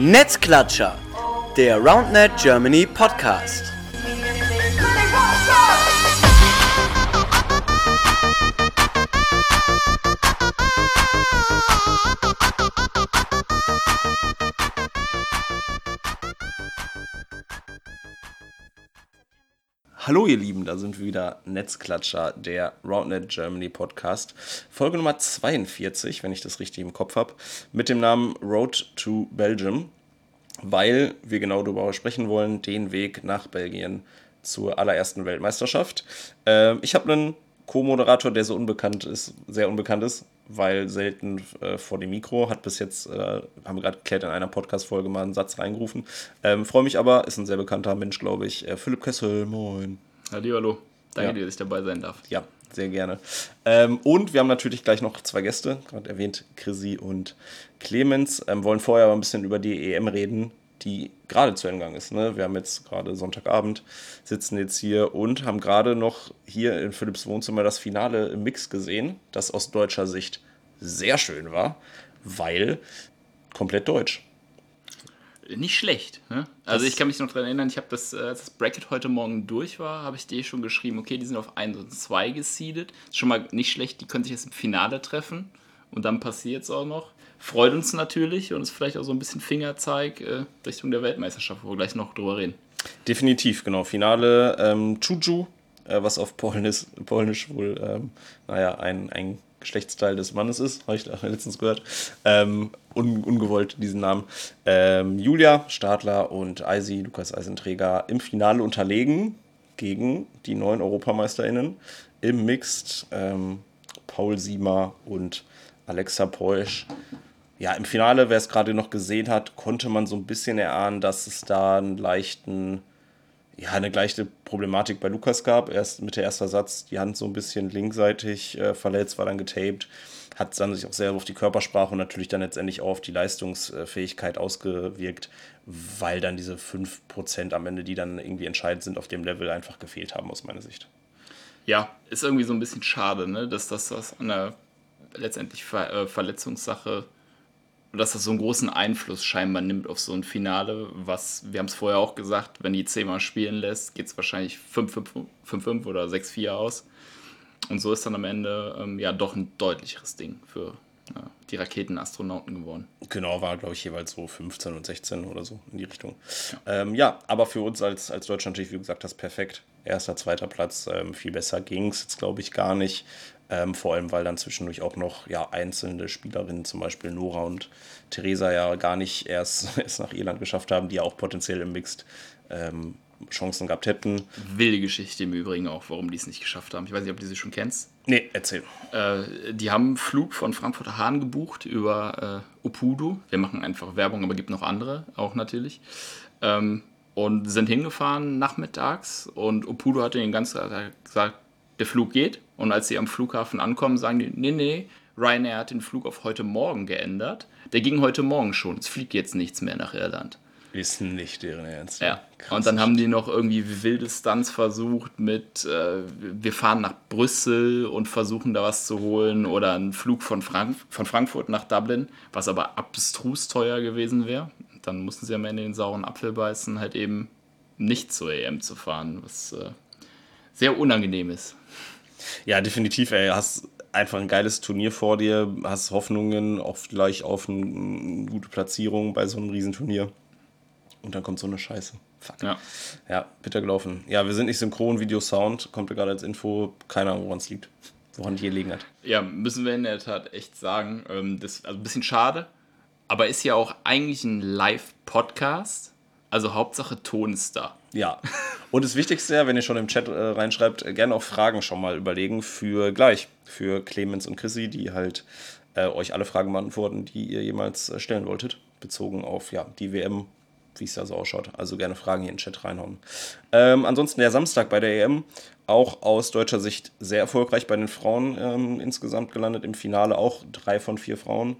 Netzklatscher, der RoundNet Germany Podcast. Hallo ihr Lieben, da sind wir wieder Netzklatscher, der RoundNet Germany Podcast. Folge Nummer 42, wenn ich das richtig im Kopf habe, mit dem Namen Road to Belgium, weil wir genau darüber sprechen wollen, den Weg nach Belgien zur allerersten Weltmeisterschaft. Äh, ich habe einen Co-Moderator, der so unbekannt ist, sehr unbekannt ist, weil selten äh, vor dem Mikro, hat bis jetzt, äh, haben wir gerade geklärt, in einer Podcast-Folge mal einen Satz reingerufen. Ähm, Freue mich aber, ist ein sehr bekannter Mensch, glaube ich. Äh, Philipp Kessel, moin. Hallo, hallo. Danke Ja. dir, dass ich dabei sein darf. Ja, sehr gerne. Ähm, und wir haben natürlich gleich noch zwei Gäste, gerade erwähnt, Chrissy und Clemens. Ähm, wollen vorher aber ein bisschen über die EM reden, die gerade zu Ende gegangen ist. Ne? Wir haben jetzt gerade Sonntagabend, sitzen jetzt hier und haben gerade noch hier in Philipps Wohnzimmer das Finale im Mix gesehen, das aus deutscher Sicht sehr schön war, weil komplett deutsch. Nicht schlecht. Ne? Also Das- ich kann mich noch daran erinnern, ich habe das, äh, als das Bracket heute Morgen durch war, habe ich dir schon geschrieben, okay, die sind auf 1 und 2 gesiedet. Ist schon mal nicht schlecht, die können sich jetzt im Finale treffen. Und dann passiert es auch noch. Freut uns natürlich und ist vielleicht auch so ein bisschen Fingerzeig äh, Richtung der Weltmeisterschaft, wo wir gleich noch drüber reden. Definitiv, genau. Finale ähm, Chuju, äh, was auf Polnisch, Polnisch wohl, ähm, naja, ein, ein Geschlechtsteil des Mannes ist, habe ich letztens gehört. Ähm, un, ungewollt diesen Namen. Ähm, Julia Stadler und Eisi, Lukas Eisenträger, im Finale unterlegen gegen die neuen EuropaMeisterInnen im Mixed. Ähm, Paul Siemer und Alexa Peusch. Ja, im Finale, wer es gerade noch gesehen hat, konnte man so ein bisschen erahnen, dass es da einen leichten, ja, eine leichte Problematik bei Lukas gab. Erst mit der ersten Satz die Hand so ein bisschen linkseitig äh, verletzt, war dann getaped, hat dann sich auch sehr auf die Körpersprache und natürlich dann letztendlich auch auf die Leistungsfähigkeit ausgewirkt, weil dann diese 5% am Ende, die dann irgendwie entscheidend sind, auf dem Level einfach gefehlt haben, aus meiner Sicht. Ja, ist irgendwie so ein bisschen schade, ne? dass das an der letztendlich Ver äh, Verletzungssache, dass das so einen großen Einfluss scheinbar nimmt auf so ein Finale, was, wir haben es vorher auch gesagt, wenn die zehnmal spielen lässt, geht es wahrscheinlich 5-5 oder 6-4 aus. Und so ist dann am Ende ähm, ja doch ein deutlicheres Ding für ja, die Raketenastronauten geworden. Genau, war, glaube ich, jeweils so 15 und 16 oder so in die Richtung. Ja, ähm, ja aber für uns als, als Deutschland natürlich, wie du gesagt hast, perfekt. Erster, zweiter Platz, ähm, viel besser ging es jetzt, glaube ich, gar nicht. Ähm, vor allem, weil dann zwischendurch auch noch ja, einzelne Spielerinnen, zum Beispiel Nora und Theresa, ja gar nicht erst es nach Irland geschafft haben, die ja auch potenziell im Mixed ähm, Chancen gehabt hätten. Wilde Geschichte im Übrigen auch, warum die es nicht geschafft haben. Ich weiß nicht, ob du sie schon kennst. Nee, erzähl. Äh, die haben einen Flug von Frankfurt Hahn gebucht über äh, Opudo. Wir machen einfach Werbung, aber gibt noch andere auch natürlich. Ähm, und sind hingefahren nachmittags und Opudo hatte den ganzen Tag gesagt, der Flug geht. Und als sie am Flughafen ankommen, sagen die, nee, nee, Ryanair hat den Flug auf heute Morgen geändert. Der ging heute Morgen schon. Es fliegt jetzt nichts mehr nach Irland. Ist nicht deren Ernst. Ja. Krass. Und dann haben die noch irgendwie wilde Stunts versucht mit, äh, wir fahren nach Brüssel und versuchen da was zu holen oder einen Flug von, Frank von Frankfurt nach Dublin, was aber abstrus teuer gewesen wäre. Dann mussten sie am Ende den sauren Apfel beißen, halt eben nicht zur EM zu fahren, was äh, sehr unangenehm ist. Ja, definitiv, ey. Hast einfach ein geiles Turnier vor dir, hast Hoffnungen auch vielleicht auf eine, gute Platzierung bei so einem Riesenturnier. Und dann kommt so eine Scheiße. Fuck. Ja. Ja, bitter gelaufen. Ja, wir sind nicht synchron, Video, Sound, kommt ja gerade als Info. Keine Ahnung, woran es liegt. Woran die gelegen hat. Ja, müssen wir in der Tat echt sagen. Ähm, das, also ein bisschen schade, aber ist ja auch eigentlich ein Live-Podcast. Also Hauptsache Ton ist da. Ja. Und das Wichtigste, wenn ihr schon im Chat äh, reinschreibt, äh, gerne auch Fragen schon mal überlegen für gleich. Für Clemens und Chrissy, die halt äh, euch alle Fragen beantworten, die ihr jemals äh, stellen wolltet. Bezogen auf ja, die WM, wie es da so ausschaut. Also gerne Fragen hier in den Chat reinhauen. Ähm, ansonsten der Samstag bei der EM, auch aus deutscher Sicht sehr erfolgreich bei den Frauen ähm, insgesamt gelandet. Im Finale auch drei von vier Frauen.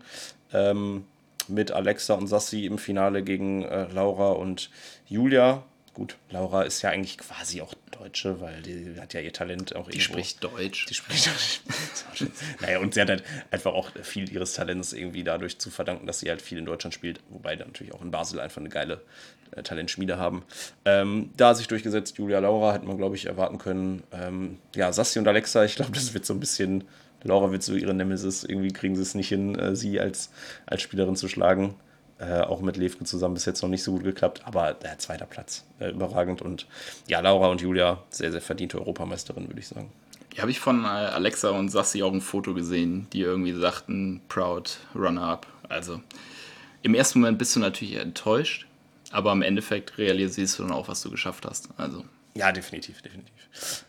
Ähm, mit Alexa und Sassi im Finale gegen äh, Laura und Julia. Gut, Laura ist ja eigentlich quasi auch Deutsche, weil die hat ja ihr Talent auch Die irgendwo. spricht Deutsch. Die spricht Deutsch. naja, und sie hat halt einfach auch viel ihres Talents irgendwie dadurch zu verdanken, dass sie halt viel in Deutschland spielt, wobei dann natürlich auch in Basel einfach eine geile äh, Talentschmiede haben. Ähm, da sich durchgesetzt, Julia Laura, hätte man, glaube ich, erwarten können. Ähm, ja, Sassi und Alexa, ich glaube, das wird so ein bisschen, Laura wird so ihre Nemesis, irgendwie kriegen sie es nicht hin, äh, sie als, als Spielerin zu schlagen. Äh, auch mit Levke zusammen bis jetzt noch nicht so gut geklappt, aber äh, zweiter Platz, äh, überragend. Und ja, Laura und Julia, sehr, sehr verdiente Europameisterin, würde ich sagen. Hier habe ich von äh, Alexa und Sassi auch ein Foto gesehen, die irgendwie sagten, proud, runner-up. Also im ersten Moment bist du natürlich enttäuscht, aber im Endeffekt realisierst du dann auch, was du geschafft hast. Also Ja, definitiv, definitiv.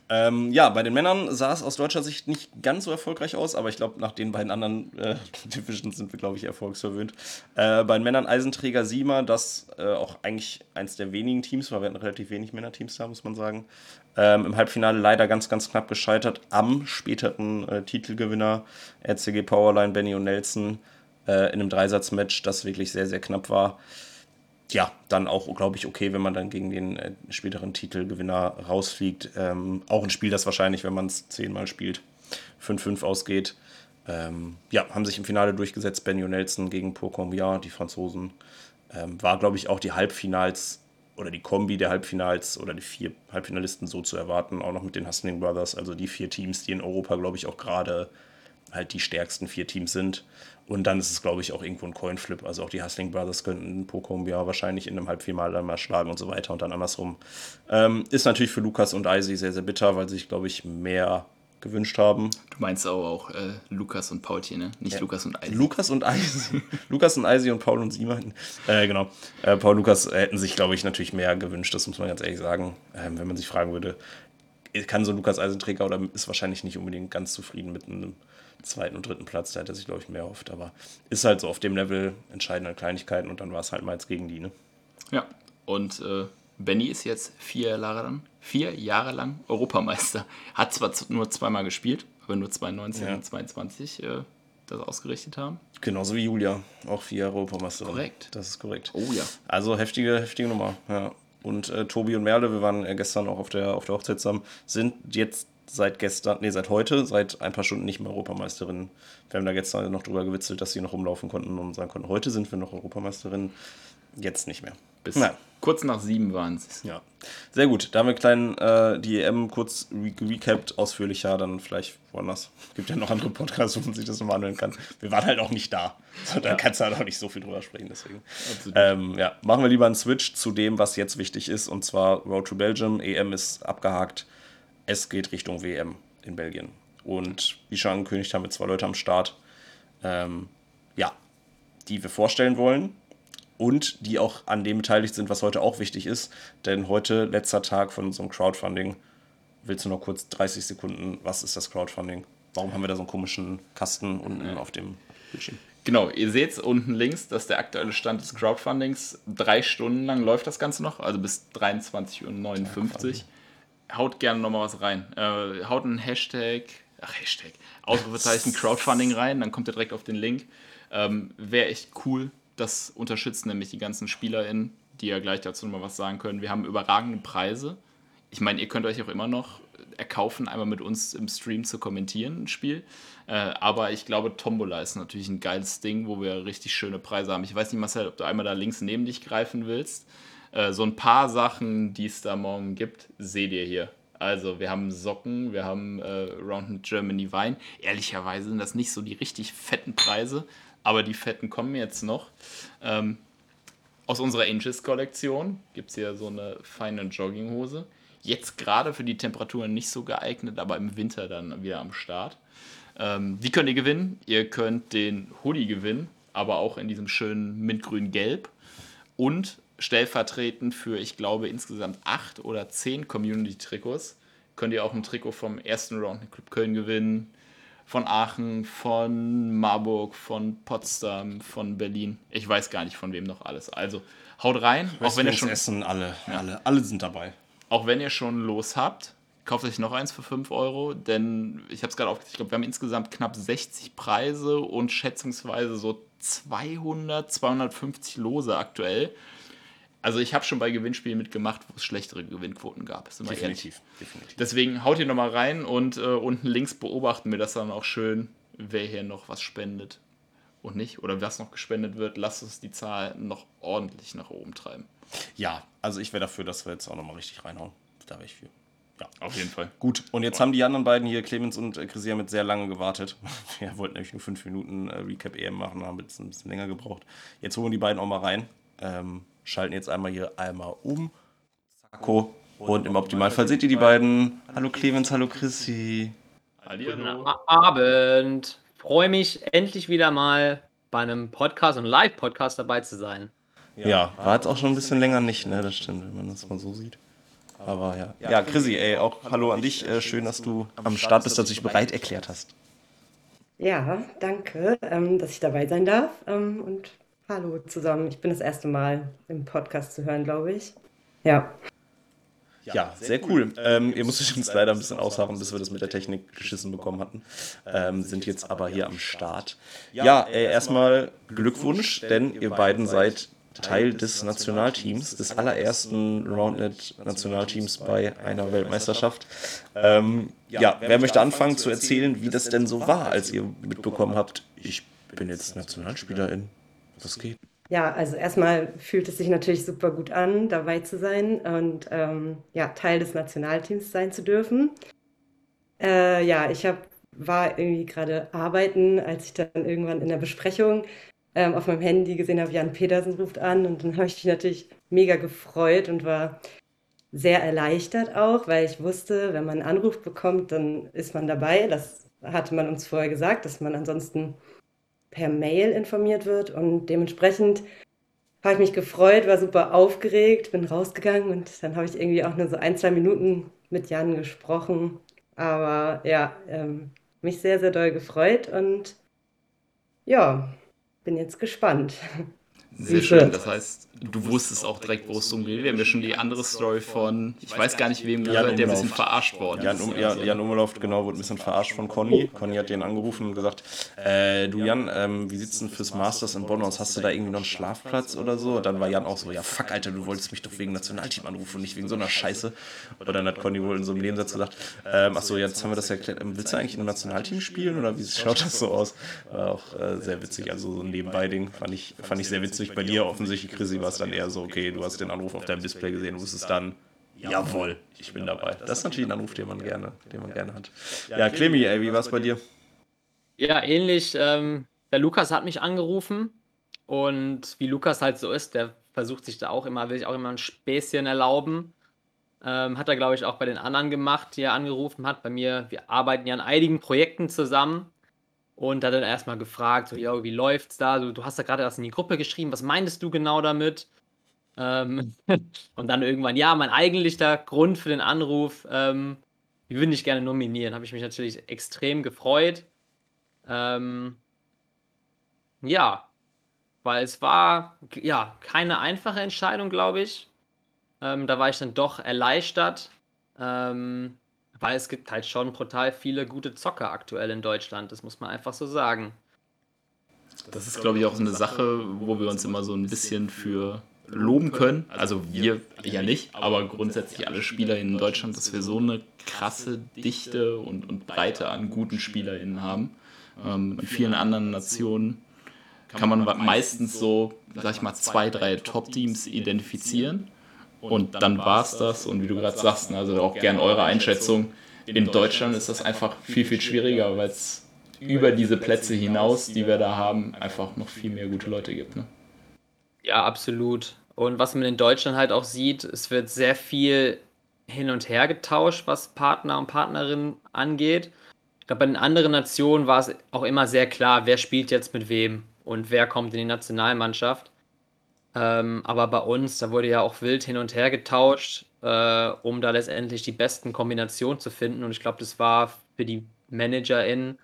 Ähm, ja, bei den Männern sah es aus deutscher Sicht nicht ganz so erfolgreich aus, aber ich glaube, nach den beiden anderen äh, Divisions sind wir, glaube ich, erfolgsverwöhnt. Äh, bei den Männern Eisenträger Siemer, das äh, auch eigentlich eins der wenigen Teams war, wir hatten relativ wenig Männerteams da, muss man sagen. Ähm, Im Halbfinale leider ganz, ganz knapp gescheitert am späteren äh, Titelgewinner RCG Powerline, Benny und Nelson äh, in einem Dreisatzmatch, das wirklich sehr, sehr knapp war ja, dann auch, glaube ich, okay, wenn man dann gegen den äh, späteren Titelgewinner rausfliegt. Ähm, auch ein Spiel, das wahrscheinlich, wenn man es zehnmal spielt, 5-5 ausgeht. Ähm, ja, haben sich im Finale durchgesetzt, und Nelson gegen Pourcombia, die Franzosen. Ähm, war, glaube ich, auch die Halbfinals oder die Kombi der Halbfinals oder die vier Halbfinalisten so zu erwarten, auch noch mit den Hustling Brothers, also die vier Teams, die in Europa, glaube ich, auch gerade halt die stärksten vier Teams sind. Und dann ist es, glaube ich, auch irgendwo ein Coinflip. Also auch die Hustling Brothers könnten Pocombia wahrscheinlich in einem Halbfinale dann mal schlagen und so weiter und dann andersrum. Ähm, ist natürlich für Lukas und Eisi sehr, sehr bitter, weil sie sich, glaube ich, mehr gewünscht haben. du meinst auch, auch äh, Lukas und Paulchen, ne? Nicht Lukas und Eisi. Lukas und Eisi. Lukas und Eisi und Paul und Simon. Äh, genau. Äh, Paul und Lukas hätten sich, glaube ich, natürlich mehr gewünscht, das muss man ganz ehrlich sagen. Ähm, wenn man sich fragen würde, kann so Lukas Eisenträger oder ist wahrscheinlich nicht unbedingt ganz zufrieden mit einem zweiten und dritten Platz. Da hätte er sich, glaube ich, mehr erhofft. Aber ist halt so auf dem Level entscheidende Kleinigkeiten und dann war es halt mal jetzt gegen die. Ne? Ja, und äh, Benny ist jetzt vier Jahre lang, vier Jahre lang Europameister. Hat zwar nur zweimal gespielt, aber nur 2019 Ja. und 2022 äh, das ausgerichtet haben. Genauso wie Julia, auch vier Jahre Europameisterin. Korrekt. Das ist korrekt. Oh ja. Also heftige, heftige Nummer. Ja. Und äh, Tobi und Merle, wir waren äh, gestern auch auf der, auf der Hochzeit zusammen, sind jetzt seit gestern, nee, seit heute, seit ein paar Stunden nicht mehr Europameisterinnen. Wir haben da gestern noch drüber gewitzelt, dass sie noch rumlaufen konnten und sagen konnten, heute sind wir noch Europameisterinnen, jetzt nicht mehr. Bis Na, kurz nach sieben waren es. ja. Sehr gut. Da haben wir klein äh, die EM kurz re recapped, ausführlicher, dann vielleicht woanders. Gibt ja noch andere Podcasts, wo man sich das nochmal anhören kann. Wir waren halt auch nicht da. So, da kannst du halt auch nicht so viel drüber sprechen, deswegen. Ähm, ja, machen wir lieber einen Switch zu dem, was jetzt wichtig ist, und zwar Road to Belgium. EM ist abgehakt. Es geht Richtung WM in Belgien. Und wie schon angekündigt, haben wir zwei Leute am Start, ähm, ja, die wir vorstellen wollen und die auch an dem beteiligt sind, was heute auch wichtig ist. Denn heute, letzter Tag von unserem Crowdfunding. Willst du noch kurz 30 Sekunden, was ist das Crowdfunding? Warum haben wir da so einen komischen Kasten unten auf dem Bildschirm? Genau, ihr seht unten links, dass der aktuelle Stand des Crowdfundings drei Stunden lang läuft das Ganze noch, also bis 23.59 Uhr. Haut gerne nochmal was rein. Äh, haut einen Hashtag, ach Hashtag, Ausrufezeichen Crowdfunding rein, dann kommt ihr direkt auf den Link. Ähm, Wäre echt cool. Das unterstützt nämlich die ganzen SpielerInnen, die ja gleich dazu nochmal was sagen können. Wir haben überragende Preise. Ich meine, ihr könnt euch auch immer noch erkaufen, einmal mit uns im Stream zu kommentieren, ein Spiel. Äh, aber ich glaube, Tombola ist natürlich ein geiles Ding, wo wir richtig schöne Preise haben. Ich weiß nicht, Marcel, ob du einmal da links neben dich greifen willst. Äh, so ein paar Sachen, die es da morgen gibt, seht ihr hier. Also, wir haben Socken, wir haben äh, Round Germany Wein. Ehrlicherweise sind das nicht so die richtig fetten Preise, aber die fetten kommen jetzt noch. Ähm, aus unserer Angels-Kollektion gibt es hier so eine feine Jogginghose. Jetzt gerade für die Temperaturen nicht so geeignet, aber im Winter dann wieder am Start. Ähm, wie könnt ihr gewinnen? Ihr könnt den Hoodie gewinnen, aber auch in diesem schönen mintgrün-gelb. Und stellvertretend für, ich glaube, insgesamt acht oder zehn Community-Trikots könnt ihr auch ein Trikot vom ersten Round Club Köln gewinnen. Von Aachen, von Marburg, von Potsdam, von Berlin. Ich weiß gar nicht von wem noch alles. Also haut rein, auch wenn ihr schon Essen, alle, alle, alle sind dabei. auch wenn ihr schon los habt, kauft euch noch eins für 5 Euro, denn ich habe es gerade aufgezählt, ich glaube, wir haben insgesamt knapp 60 Preise und schätzungsweise so 200, 250 Lose aktuell. Also ich habe schon bei Gewinnspielen mitgemacht, wo es schlechtere Gewinnquoten gab. Ist immer Definitiv, ehrlich. definitiv. Deswegen haut ihr nochmal rein und äh, unten links beobachten wir das dann auch schön, wer hier noch was spendet und nicht. Oder was noch gespendet wird. Lasst uns die Zahl noch ordentlich nach oben treiben. Ja, also ich wäre dafür, dass wir jetzt auch nochmal richtig reinhauen. Da wäre ich für. Ja. Auf jeden Fall. Gut, und jetzt haben die anderen beiden hier, Clemens und äh, Chrissy, mit sehr lange gewartet. Wir wollten nämlich nur fünf Minuten äh, Recap EM machen, haben jetzt ein bisschen länger gebraucht. Jetzt holen die beiden auch mal rein. Ähm, schalten jetzt einmal hier einmal um. Zacko. Und im Optimalfall seht ihr die beiden. Hallo Clemens, hallo Chrissy. Guten Abend. Freue mich endlich wieder mal bei einem Podcast und Live-Podcast dabei zu sein. Ja, war jetzt auch schon ein bisschen länger nicht, ne? Das stimmt, wenn man das mal so sieht. Aber ja. Ja, Chrissy, ey, auch hallo an dich. Äh, schön, dass du am Start bist, dass du dich bereit erklärt hast. Ja, danke, ähm, dass ich dabei sein darf. Ähm, und hallo zusammen. Ich bin das erste Mal im Podcast zu hören, glaube ich. Ja. Ja, sehr cool. Ähm, ihr musstet uns leider ein bisschen ausharren, bis wir das mit der Technik geschissen bekommen hatten. Ähm, sind jetzt aber hier am Start. Ja, äh, erstmal Glückwunsch, denn ihr beiden seid Teil des Nationalteams, des allerersten Roundnet-Nationalteams bei einer Weltmeisterschaft. Ähm, ja, wer möchte anfangen zu erzählen, wie das denn so war, als ihr mitbekommen habt, ich bin jetzt Nationalspielerin? Was geht? Ja, also erstmal fühlt es sich natürlich super gut an, dabei zu sein und ähm, ja, Teil des Nationalteams sein zu dürfen. Äh, ja, ich hab, war irgendwie gerade arbeiten, als ich dann irgendwann in der Besprechung ähm, auf meinem Handy gesehen habe, Jan Petersen ruft an und dann habe ich mich natürlich mega gefreut und war sehr erleichtert auch, weil ich wusste, wenn man einen Anruf bekommt, dann ist man dabei. Das hatte man uns vorher gesagt, dass man ansonsten per Mail informiert wird und dementsprechend habe ich mich gefreut, war super aufgeregt, bin rausgegangen und dann habe ich irgendwie auch nur so ein, zwei Minuten mit Jan gesprochen. Aber ja, ähm, mich sehr, sehr doll gefreut und ja, bin jetzt gespannt. Sehr schön. Das heißt, du wusstest auch direkt, wo es darum geht. Wir haben ja schon die andere Story von, ich weiß gar nicht wem gehört, der ein bisschen verarscht worden Jan, ist. um, ja, Jan Umlauf, genau, wurde ein bisschen verarscht von Conny. Conny hat den angerufen und gesagt, äh, du Jan, ähm, wie sieht's denn fürs Masters in Bonn aus? Hast du da irgendwie noch einen Schlafplatz oder so? Und dann war Jan auch so, ja fuck, Alter, du wolltest mich doch wegen Nationalteam anrufen und nicht wegen so einer Scheiße. Und dann hat Conny wohl in so einem Nebensatz gesagt, ähm, ach so, jetzt haben wir das ja erklärt, ähm, willst du eigentlich im Nationalteam spielen oder wie schaut das so aus? War auch äh, sehr witzig, also so ein Nebenbei-Ding fand ich, fand ich sehr witzig. Bei dir offensichtlich, Chrissy, war es dann eher so, okay, du hast den Anruf auf deinem Display gesehen, du wusstest dann, Jawohl, ich bin dabei. Das ist natürlich ein Anruf, den man gerne, den man gerne hat. Ja, Clemmy, ey, wie war es bei dir? Ja, ähnlich. Ähm, der Lukas hat mich angerufen und wie Lukas halt so ist, der versucht sich da auch immer, will sich auch immer ein Späßchen erlauben. Ähm, hat er, glaube ich, auch bei den anderen gemacht, die er angerufen hat. Bei mir, wir arbeiten ja an einigen Projekten zusammen und hat dann erstmal gefragt, so, yo, wie läuft's da? Du, du hast da gerade das in die Gruppe geschrieben, was meintest du genau damit? Ähm, und dann irgendwann, ja, mein eigentlicher Grund für den Anruf, ähm, die würde ich gerne nominieren. Habe ich mich natürlich extrem gefreut. Ähm, ja, weil es war ja keine einfache Entscheidung, glaube ich. Ähm, da war ich dann doch erleichtert, ähm, weil es gibt halt schon brutal viele gute Zocker aktuell in Deutschland. Das muss man einfach so sagen. Das ist, glaube ich, auch eine Sache, wo wir uns immer so ein bisschen für loben können. Also wir ja nicht, aber grundsätzlich alle Spieler in Deutschland, dass wir so eine krasse Dichte und, und Breite an guten SpielerInnen haben. Ähm, in vielen anderen Nationen kann man meistens so, sag ich mal, zwei, drei Top-Teams identifizieren. Und dann war es das. Und wie du gerade sagst, also auch gern eure Einschätzung. In Deutschland ist das einfach viel, viel schwieriger, weil es über diese Plätze hinaus, die wir da haben, einfach noch viel mehr gute Leute gibt. Ne? Ja, absolut. Und was man in Deutschland halt auch sieht, es wird sehr viel hin und her getauscht, was Partner und Partnerinnen angeht. Ich glaube, bei den anderen Nationen war es auch immer sehr klar, wer spielt jetzt mit wem und wer kommt in die Nationalmannschaft. Ähm, aber bei uns, da wurde ja auch wild hin und her getauscht, äh, um da letztendlich die besten Kombinationen zu finden. Und ich glaube, das war für die ManagerInnen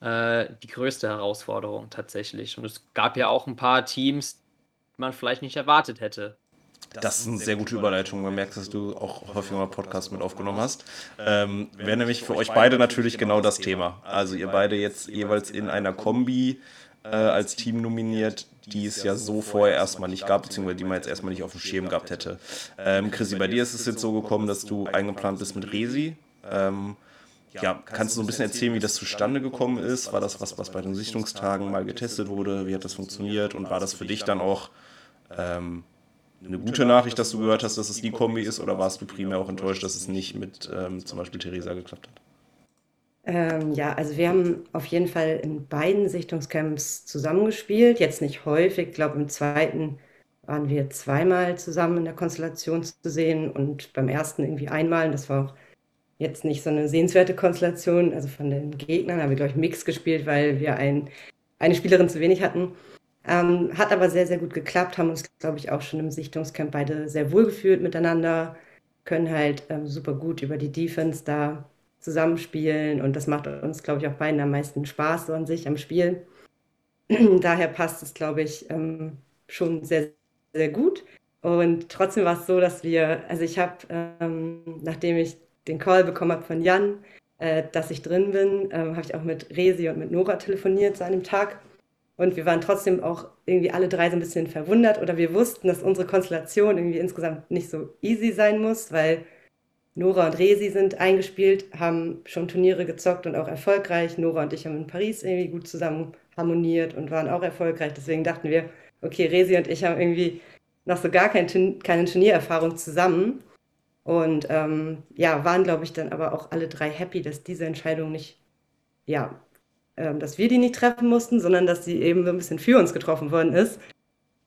äh, die größte Herausforderung tatsächlich. Und es gab ja auch ein paar Teams, die man vielleicht nicht erwartet hätte. Das ist eine sehr gute Überleitung. Man merkt, dass du auch häufiger mal Podcasts mit aufgenommen hast. Ähm, Wäre nämlich für euch beide natürlich genau das Thema. Also ihr beide jetzt jeweils in einer Kombi äh, als Team nominiert, die es ja so vorher erstmal nicht gab, beziehungsweise die man jetzt erstmal nicht auf dem Schirm gehabt hätte. Ähm, Chrissy, bei dir ist es jetzt so gekommen, dass du eingeplant bist mit Resi. Ähm, ja, kannst du so ein bisschen erzählen, wie das zustande gekommen ist? War das was, was bei den Sichtungstagen mal getestet wurde? Wie hat das funktioniert? Und war das für dich dann auch ähm, eine gute Nachricht, dass du gehört hast, dass es die Kombi ist? Oder warst du primär auch enttäuscht, dass es nicht mit ähm, zum Beispiel Theresa geklappt hat? Ähm, ja, also wir haben auf jeden Fall in beiden Sichtungscamps zusammengespielt. Jetzt nicht häufig, ich glaube im zweiten waren wir zweimal zusammen in der Konstellation zu sehen und beim ersten irgendwie einmal. Und das war auch jetzt nicht so eine sehenswerte Konstellation. Also von den Gegnern haben wir, glaube ich, Mix gespielt, weil wir ein, eine Spielerin zu wenig hatten. Ähm, hat aber sehr, sehr gut geklappt, haben uns, glaube ich, auch schon im Sichtungscamp beide sehr wohl gefühlt miteinander, können halt ähm, super gut über die Defense da zusammenspielen und das macht uns, glaube ich, auch beiden am meisten Spaß so an sich am Spiel. Daher passt es, glaube ich, ähm, schon sehr, sehr gut. Und trotzdem war es so, dass wir, also ich habe, ähm, nachdem ich den Call bekommen habe von Jan, äh, dass ich drin bin, ähm, habe ich auch mit Resi und mit Nora telefoniert zu einem Tag. Und wir waren trotzdem auch irgendwie alle drei so ein bisschen verwundert oder wir wussten, dass unsere Konstellation irgendwie insgesamt nicht so easy sein muss, weil Nora und Resi sind eingespielt, haben schon Turniere gezockt und auch erfolgreich. Nora und ich haben in Paris irgendwie gut zusammen harmoniert und waren auch erfolgreich. Deswegen dachten wir, okay, Resi und ich haben irgendwie noch so gar kein, keine Turniererfahrung zusammen. Und ähm, ja, waren, glaube ich, dann aber auch alle drei happy, dass diese Entscheidung nicht, ja, ähm, dass wir die nicht treffen mussten, sondern dass sie eben so ein bisschen für uns getroffen worden ist.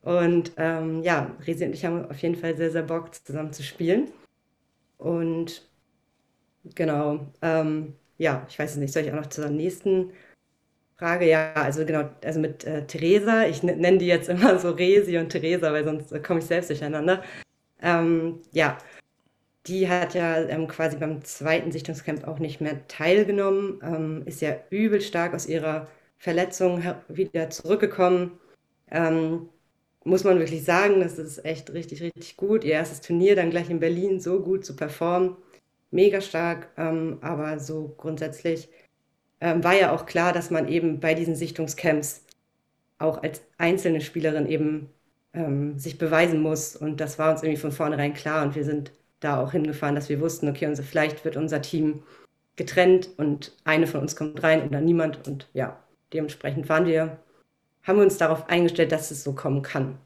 Und ähm, ja, Resi und ich haben auf jeden Fall sehr, sehr Bock, zusammen zu spielen. Und genau, ähm, ja, ich weiß es nicht, soll ich auch noch zur nächsten Frage? Ja, also genau, also mit äh, Theresa, ich nenne die jetzt immer so Resi und Theresa, weil sonst äh, komme ich selbst durcheinander. Ähm, ja, die hat ja ähm, quasi beim zweiten Sichtungscamp auch nicht mehr teilgenommen, ähm, ist ja übel stark aus ihrer Verletzung wieder zurückgekommen. Ähm, muss man wirklich sagen, das ist echt richtig, richtig gut. Ihr erstes Turnier dann gleich in Berlin so gut zu performen, mega stark. Ähm, aber so grundsätzlich ähm, war ja auch klar, dass man eben bei diesen Sichtungscamps auch als einzelne Spielerin eben ähm, sich beweisen muss. Und das war uns irgendwie von vornherein klar. Und wir sind da auch hingefahren, dass wir wussten, okay, unser, vielleicht wird unser Team getrennt und eine von uns kommt rein und dann niemand. Und ja, dementsprechend waren wir, haben wir uns darauf eingestellt, dass es so kommen kann.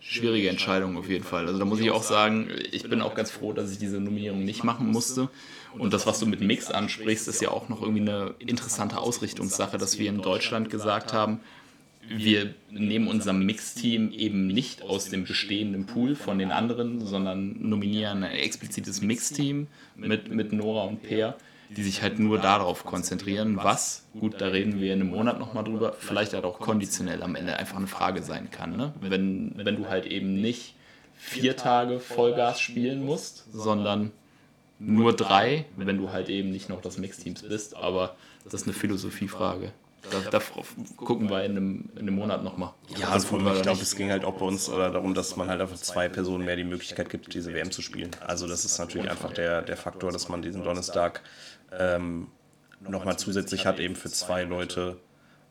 Schwierige Entscheidung auf jeden Fall. Also da muss ich auch sagen, ich bin auch ganz froh, dass ich diese Nominierung nicht machen musste. Und das, was du mit Mix ansprichst, ist ja auch noch irgendwie eine interessante Ausrichtungssache, dass wir in Deutschland gesagt haben, wir nehmen unser Mixteam eben nicht aus dem bestehenden Pool von den anderen, sondern nominieren ein explizites Mixteam mit, mit Nora und Peer, die sich halt nur darauf konzentrieren, was, gut, da reden wir in einem Monat nochmal drüber, vielleicht halt auch konditionell am Ende einfach eine Frage sein kann. Ne? Wenn, wenn du halt eben nicht vier Tage Vollgas spielen musst, sondern nur drei, wenn du halt eben nicht noch das Mixteams bist, aber das ist eine Philosophiefrage. Da, da gucken wir in einem, in einem Monat nochmal. Ja, also ich glaube, es ging halt auch bei uns darum, dass man halt einfach zwei Personen mehr die Möglichkeit gibt, diese WM zu spielen. Also das ist natürlich einfach der, der Faktor, dass man diesen Donnerstag ähm, nochmal zusätzlich hat, eben für zwei Leute,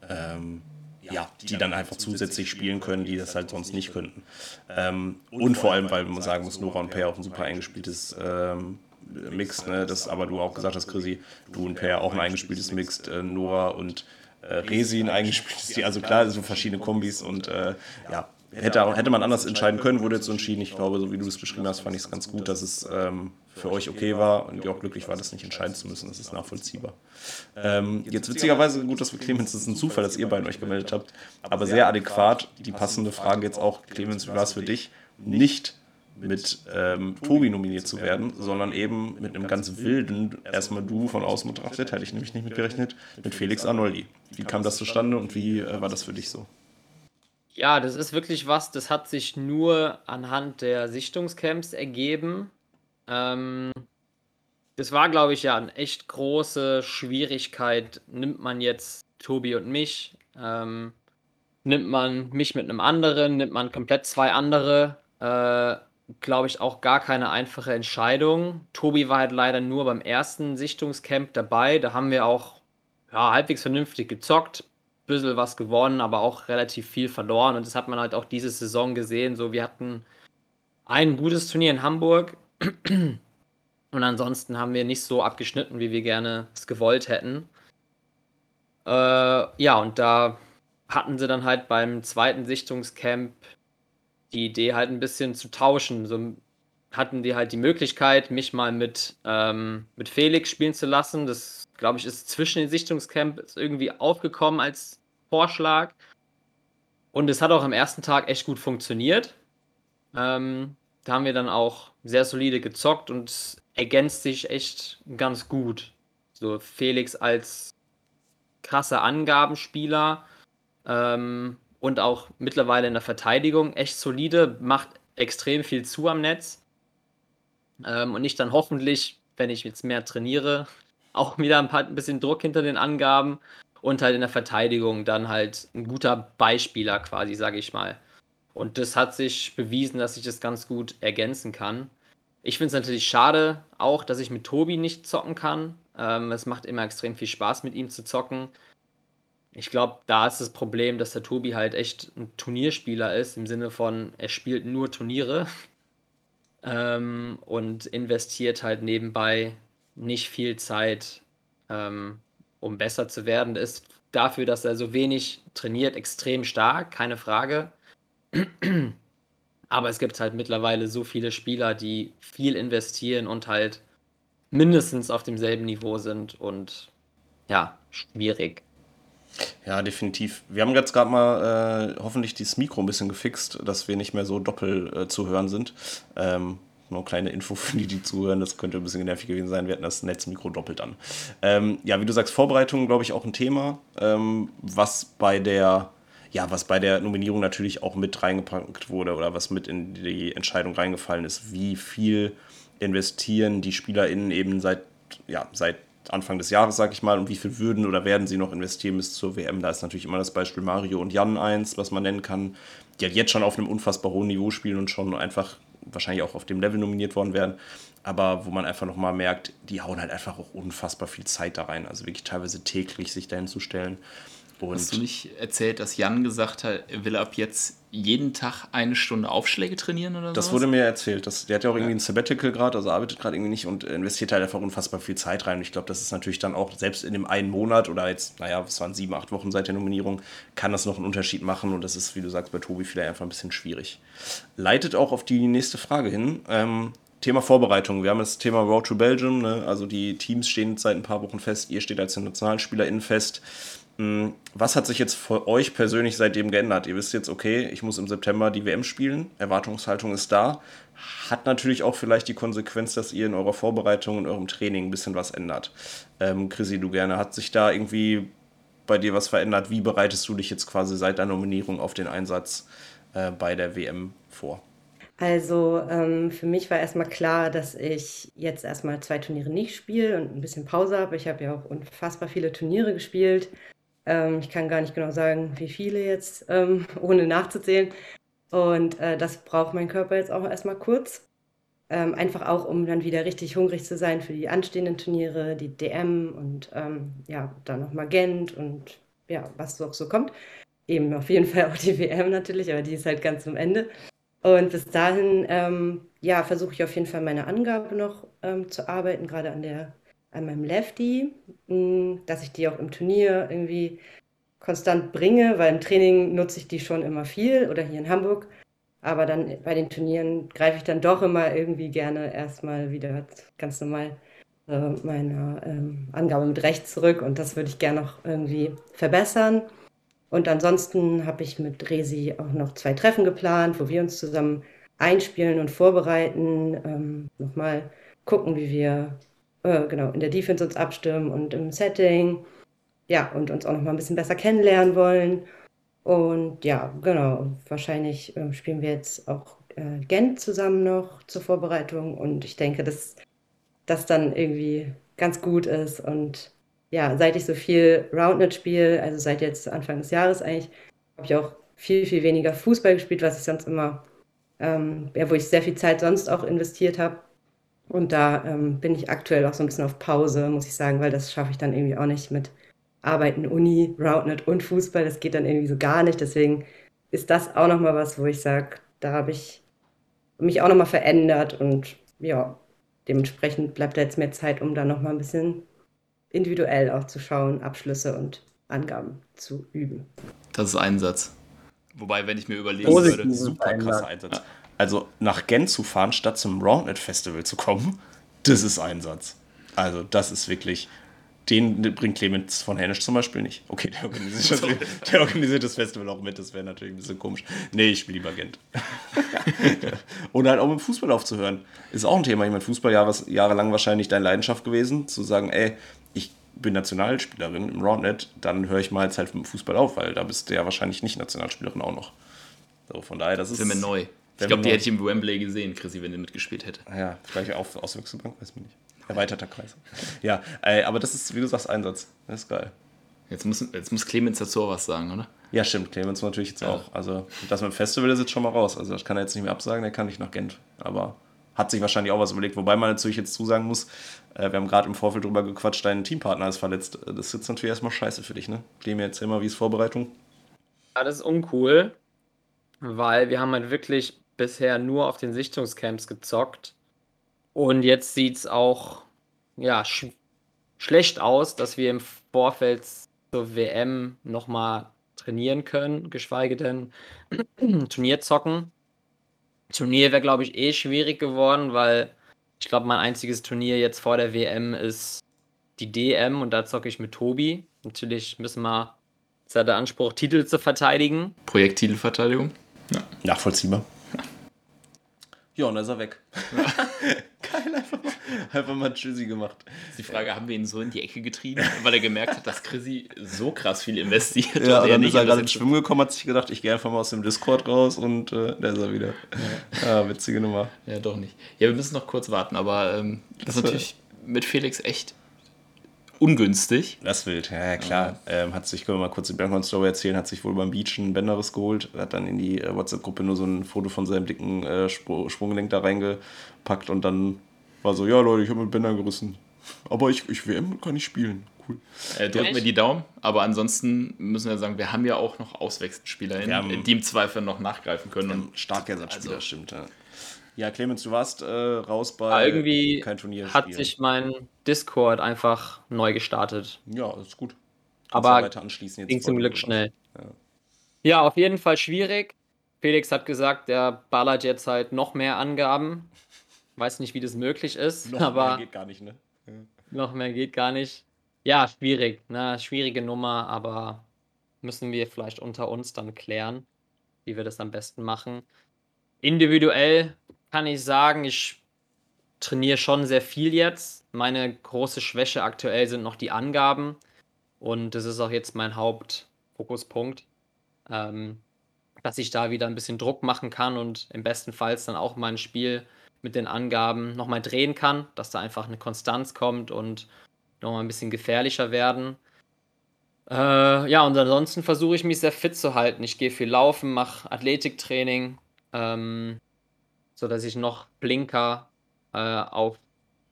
ähm, ja, die dann einfach zusätzlich spielen können, die das halt sonst nicht könnten. Ähm, und vor allem, weil man sagen muss, Nora und Per auch ein super eingespieltes ähm, Mix, ne? das aber du auch gesagt hast, Chrissy, du und Per auch ein eingespieltes Mix, äh, Nora und äh, Resin eingespielt ist. Also klar, sind verschiedene Kombis und äh, ja, hätte, hätte man anders entscheiden können, wurde jetzt so entschieden. Ich glaube, so wie du es beschrieben hast, fand ich es ganz gut, dass es ähm, für euch okay war und ihr auch glücklich war, das nicht entscheiden zu müssen. Das ist nachvollziehbar. Ähm, jetzt witzigerweise gut, dass wir Clemens, das ist ein Zufall, dass ihr beiden euch gemeldet habt, aber sehr adäquat die passende Frage jetzt auch, Clemens, wie war es für dich? Nicht mit ähm, Tobi nominiert zu werden, sondern eben mit einem ganz wilden, erstmal du von außen betrachtet, hätte ich nämlich nicht mitgerechnet, mit Felix Arnoldi. Wie kam das zustande und wie äh, war das für dich so? Ja, das ist wirklich was, das hat sich nur anhand der Sichtungscamps ergeben. Ähm, das war, glaube ich, ja eine echt große Schwierigkeit. Nimmt man jetzt Tobi und mich, ähm, nimmt man mich mit einem anderen, nimmt man komplett zwei andere. Äh, glaube ich, auch gar keine einfache Entscheidung. Tobi war halt leider nur beim ersten Sichtungscamp dabei. Da haben wir auch ja, halbwegs vernünftig gezockt, bisschen was gewonnen, aber auch relativ viel verloren. Und das hat man halt auch diese Saison gesehen. So, wir hatten ein gutes Turnier in Hamburg. Und ansonsten haben wir nicht so abgeschnitten, wie wir gerne es gewollt hätten. Äh, ja, und da hatten sie dann halt beim zweiten Sichtungscamp die Idee halt ein bisschen zu tauschen. So hatten die halt die Möglichkeit, mich mal mit, ähm, mit Felix spielen zu lassen. Das, glaube ich, ist zwischen den Sichtungscamps irgendwie aufgekommen als Vorschlag. Und es hat auch am ersten Tag echt gut funktioniert. Ähm, da haben wir dann auch sehr solide gezockt und ergänzt sich echt ganz gut. So Felix als krasser Angabenspieler ähm, und auch mittlerweile in der Verteidigung echt solide, macht extrem viel zu am Netz. Ähm, und ich dann hoffentlich, wenn ich jetzt mehr trainiere, auch wieder ein, paar, ein bisschen Druck hinter den Angaben und halt in der Verteidigung dann halt ein guter Beispieler quasi, sage ich mal. Und das hat sich bewiesen, dass ich das ganz gut ergänzen kann. Ich finde es natürlich schade auch, dass ich mit Tobi nicht zocken kann. Ähm, es macht immer extrem viel Spaß, mit ihm zu zocken. Ich glaube, da ist das Problem, dass der Tobi halt echt ein Turnierspieler ist, im Sinne von, er spielt nur Turniere ähm, und investiert halt nebenbei nicht viel Zeit, ähm, um besser zu werden. Ist dafür, dass er so wenig trainiert, extrem stark, keine Frage. Aber es gibt halt mittlerweile so viele Spieler, die viel investieren und halt mindestens auf demselben Niveau sind und ja, schwierig. Ja, definitiv. Wir haben jetzt gerade mal äh, hoffentlich das Mikro ein bisschen gefixt, dass wir nicht mehr so doppelt äh, zu hören sind. Ähm, nur kleine Info für die, die zuhören, das könnte ein bisschen nervig gewesen sein. Wir hatten das Netzmikro doppelt an. Ähm, ja, wie du sagst, Vorbereitung, glaube ich, auch ein Thema, ähm, was bei der ja, was bei der Nominierung natürlich auch mit reingepackt wurde oder was mit in die Entscheidung reingefallen ist, wie viel investieren die SpielerInnen eben seit, ja, seit Anfang des Jahres, sag ich mal, und wie viel würden oder werden sie noch investieren bis zur WM. Da ist natürlich immer das Beispiel Mario und Jan eins, was man nennen kann, die halt jetzt schon auf einem unfassbar hohen Niveau spielen und schon einfach wahrscheinlich auch auf dem Level nominiert worden wären. Aber wo man einfach nochmal merkt, die hauen halt einfach auch unfassbar viel Zeit da rein. Also wirklich teilweise täglich sich dahin zu stellen. Und Hast du nicht erzählt, dass Jan gesagt hat, er will ab jetzt jeden Tag eine Stunde Aufschläge trainieren oder so? Das sowas? wurde mir erzählt. Das, der hat ja auch irgendwie ja. ein Sabbatical gerade, also arbeitet gerade irgendwie nicht und investiert halt einfach unfassbar viel Zeit rein. Und ich glaube, das ist natürlich dann auch, selbst in dem einen Monat oder jetzt, naja, es waren sieben, acht Wochen seit der Nominierung, kann das noch einen Unterschied machen. Und das ist, wie du sagst, bei Tobi vielleicht einfach ein bisschen schwierig. Leitet auch auf die nächste Frage hin. Ähm, Thema Vorbereitung. Wir haben das Thema Road to Belgium. Ne? Also die Teams stehen seit ein paar Wochen fest. Ihr steht als NationalspielerInnen fest. Hm, was hat sich jetzt für euch persönlich seitdem geändert? Ihr wisst jetzt, okay, ich muss im September die WM spielen, Erwartungshaltung ist da. Hat natürlich auch vielleicht die Konsequenz, dass ihr in eurer Vorbereitung, in eurem Training ein bisschen was ändert. Ähm, Chrissy, du gerne, hat sich da irgendwie bei dir was verändert? Wie bereitest du dich jetzt quasi seit der Nominierung auf den Einsatz äh, bei der WM vor? Also ähm, für mich war erstmal klar, dass ich jetzt erstmal zwei Turniere nicht spiele und ein bisschen Pause habe. Ich habe ja auch unfassbar viele Turniere gespielt ähm, ich kann gar nicht genau sagen, wie viele jetzt, ähm, ohne nachzuzählen. Und äh, das braucht mein Körper jetzt auch erstmal kurz. Ähm, einfach auch, um dann wieder richtig hungrig zu sein für die anstehenden Turniere, die DM und ähm, ja, dann noch Magent und ja, was so, so kommt. Eben auf jeden Fall auch die WM natürlich, aber die ist halt ganz am Ende. Und bis dahin, ähm, ja, versuche ich auf jeden Fall meine Angabe noch ähm, zu arbeiten, gerade an der an meinem Lefty, hm, dass ich die auch im Turnier irgendwie konstant bringe, weil im Training nutze ich die schon immer viel oder hier in Hamburg. Aber dann bei den Turnieren greife ich dann doch immer irgendwie gerne erstmal wieder ganz normal äh, meiner ähm, Angabe mit rechts zurück und das würde ich gerne noch irgendwie verbessern. Und ansonsten habe ich mit Resi auch noch zwei Treffen geplant, wo wir uns zusammen einspielen und vorbereiten, ähm, nochmal gucken, wie wir äh, genau, in der Defense uns abstimmen und im Setting. Ja, und uns auch noch mal ein bisschen besser kennenlernen wollen. Und ja, genau, wahrscheinlich äh, spielen wir jetzt auch äh, Gent zusammen noch zur Vorbereitung. Und ich denke, dass das dann irgendwie ganz gut ist. Und ja, seit ich so viel Roundnet spiele, also seit jetzt Anfang des Jahres eigentlich, habe ich auch viel, viel weniger Fußball gespielt, was ich sonst immer, ähm, ja, wo ich sehr viel Zeit sonst auch investiert habe. Und da ähm, bin ich aktuell auch so ein bisschen auf Pause, muss ich sagen, weil das schaffe ich dann irgendwie auch nicht mit Arbeiten, Uni, Roundnet und Fußball, das geht dann irgendwie so gar nicht. Deswegen ist das auch nochmal was, wo ich sage, da habe ich mich auch nochmal verändert und ja, dementsprechend bleibt da jetzt mehr Zeit, um da nochmal ein bisschen individuell auch zu schauen, Abschlüsse und Angaben zu üben. Das ist Einsatz. Wobei, wenn ich mir überlegen würde, Super krasser Einsatz. Also nach Gent zu fahren, statt zum Roundnet Festival zu kommen, das ist Einsatz. Also das ist wirklich, den bringt Clemens von Hennisch zum Beispiel nicht. Okay, der organisiert, das, der organisiert das Festival auch mit, das wäre natürlich ein bisschen komisch. Nee, ich spiele lieber Gent. Und halt auch mit Fußball aufzuhören. Ist auch ein Thema. Ich meine, Fußball Jahre, jahrelang wahrscheinlich deine Leidenschaft gewesen, zu sagen, ey, ich bin Nationalspielerin im Roundnet, dann höre ich mal jetzt halt mit dem Fußball auf, weil da bist du ja wahrscheinlich nicht Nationalspielerin auch noch. So, von daher, das ist. wäre mir neu. Ich glaube, die hätte ich im Wembley gesehen, Chrissy, wenn die mitgespielt hätte. Ja, vielleicht auf Auswechselbank, weiß man nicht. Erweiterter Kreis. Ja, ey, aber das ist, wie du sagst, Einsatz. Das ist geil. Jetzt muss, jetzt muss Clemens dazu auch was sagen, oder? Ja, stimmt. Clemens natürlich jetzt auch. Also, das mit dem Festival ist jetzt schon mal raus. Also, das kann er jetzt nicht mehr absagen, der kann nicht nach Gent. Aber hat sich wahrscheinlich auch was überlegt. Wobei man natürlich jetzt zusagen muss, äh, wir haben gerade im Vorfeld drüber gequatscht, dein Teampartner ist verletzt. Das ist jetzt natürlich erstmal scheiße für dich, ne? Clemens, erzähl mal, wie ist Vorbereitung? Ja, das ist uncool, weil wir haben halt wirklich bisher nur auf den Sichtungscamps gezockt. Und jetzt sieht es auch ja, sch schlecht aus, dass wir im Vorfeld zur WM nochmal trainieren können, geschweige denn Turnier zocken. Turnier wäre, glaube ich, eh schwierig geworden, weil ich glaube, mein einziges Turnier jetzt vor der WM ist die DM und da zocke ich mit Tobi. Natürlich müssen wir, ist ja der Anspruch, Titel zu verteidigen. Projekttitelverteidigung. Ja. Nachvollziehbar. Ja, und dann ist er weg. Geil, einfach mal, einfach mal Tschüssi gemacht. Ist die Frage, haben wir ihn so in die Ecke getrieben, weil er gemerkt hat, dass Chrissy so krass viel investiert Ja, und er dann nicht ist er in das gerade ins Schwimmen gekommen, hat sich gedacht, ich gehe einfach mal aus dem Discord raus und äh, da ist er wieder. Ja, witzige Nummer. Ja, doch nicht. Ja, wir müssen noch kurz warten, aber ähm, das ist natürlich mit Felix echt ungünstig. Das ist wild, ja, ja klar. Ähm, hat sich, können wir mal kurz die Bankon-Story erzählen, hat sich wohl beim Beach ein Bänderriss geholt, hat dann in die äh, WhatsApp-Gruppe nur so ein Foto von seinem dicken äh, Spr Sprunggelenk da reingepackt und dann war so, ja Leute, ich habe mit Bänder gerissen. Aber ich, ich WM kann ich spielen. Cool. Äh, drücken wir die Daumen, aber ansonsten müssen wir sagen, wir haben ja auch noch Auswechselspieler, Wir haben- die im Zweifel noch nachgreifen können. Und Starkersatzspieler, Also- stimmt. Ja. Ja, Clemens, du warst äh, raus bei Irgendwie kein Turnier hat sich mein Discord einfach neu gestartet. Ja, ist gut. Kannst Aber weiter anschließen jetzt, Ging zum Glück schnell. Ja. Ja, auf jeden Fall schwierig. Felix hat gesagt, der ballert jetzt halt noch mehr Angaben. Weiß nicht, wie das möglich ist, Noch aber mehr geht gar nicht, ne? Ja. noch mehr geht gar nicht. Ja, schwierig, ne? Schwierige Nummer, aber müssen wir vielleicht unter uns dann klären, wie wir das am besten machen. Individuell kann ich sagen, ich trainiere schon sehr viel jetzt. Meine große Schwäche aktuell sind noch die Angaben. Und das ist auch jetzt mein Hauptfokuspunkt, ähm, dass ich da wieder ein bisschen Druck machen kann und im besten Fall dann auch mein Spiel mit den Angaben nochmal drehen kann, dass da einfach eine Konstanz kommt und nochmal ein bisschen gefährlicher werden. Äh, ja, und ansonsten versuche ich mich sehr fit zu halten. Ich gehe viel laufen, mache Athletiktraining, ähm, sodass ich noch blinker äh, auf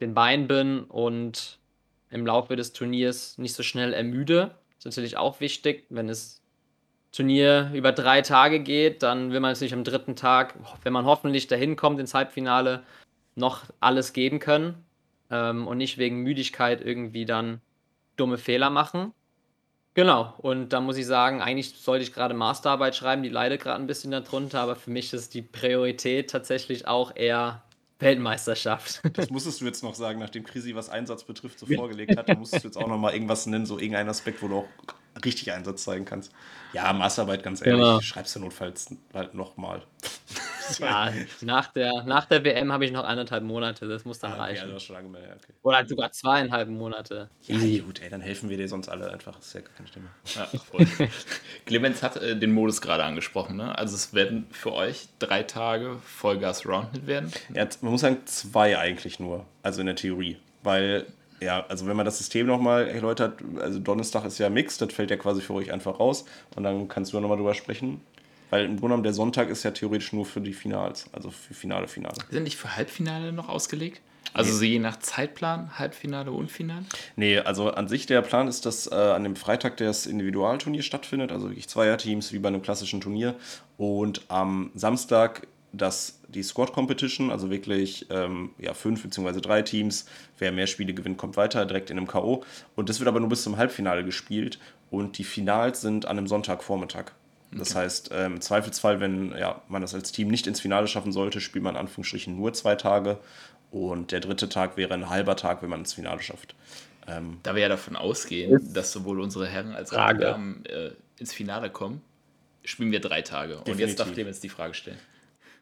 den Beinen bin und im Laufe des Turniers nicht so schnell ermüde. ist natürlich auch wichtig, wenn das Turnier über drei Tage geht, dann will man natürlich am dritten Tag, wenn man hoffentlich dahin kommt ins Halbfinale, noch alles geben können ähm, und nicht wegen Müdigkeit irgendwie dann dumme Fehler machen. Genau, und da muss ich sagen, eigentlich sollte ich gerade Masterarbeit schreiben, die leidet gerade ein bisschen darunter, aber für mich ist die Priorität tatsächlich auch eher Weltmeisterschaft. Das musstest du jetzt noch sagen, nachdem Krisi was Einsatz betrifft so vorgelegt hat, da musstest du jetzt auch noch mal irgendwas nennen, so irgendein Aspekt, wo du auch richtig Einsatz zeigen kannst. Ja, Masterarbeit, ganz ehrlich, Genau. schreibst du notfalls halt nochmal. Ja, nach der, nach der WM habe ich noch anderthalb Monate, das muss dann Ah, okay, reichen. also das ist schon lange mehr, ja, okay. Oder sogar zweieinhalb Monate. Ja, gut, ey, dann helfen wir dir sonst alle einfach. Das ist ja gar keine Stimme. Ja. Clemens hat äh, den Modus gerade angesprochen. Ne? Also es werden für euch drei Tage Vollgas Roundnet werden. Ja, man muss sagen, zwei eigentlich nur, also in der Theorie. Weil, ja, also wenn man das System nochmal erläutert, also Donnerstag ist ja Mix, das fällt ja quasi für euch einfach raus und dann kannst du nochmal drüber sprechen. Weil im Grunde genommen der Sonntag ist ja theoretisch nur für die Finals, also für Finale, Finale. Sind nicht für Halbfinale noch ausgelegt? Also so je nach Zeitplan, Halbfinale und Finale? Nee, also an sich der Plan ist, dass äh, an dem Freitag das Individualturnier stattfindet, also wirklich Zweierteams wie bei einem klassischen Turnier. Und am Samstag das, die Squad Competition, also wirklich ähm, ja, fünf bzw. drei Teams. Wer mehr Spiele gewinnt, kommt weiter, direkt in einem K.O. Und das wird aber nur bis zum Halbfinale gespielt. Und die Finals sind an einem Sonntagvormittag. Das Okay. heißt, ähm, im Zweifelsfall, wenn ja, man das als Team nicht ins Finale schaffen sollte, spielt man in Anführungsstrichen nur zwei Tage. Und der dritte Tag wäre ein halber Tag, wenn man ins Finale schafft. Ähm, Da wir ja davon ausgehen, dass sowohl unsere Herren als auch die. Damen äh, ins Finale kommen, spielen wir drei Tage. Und Definitiv. jetzt darf Clemens die Frage stellen.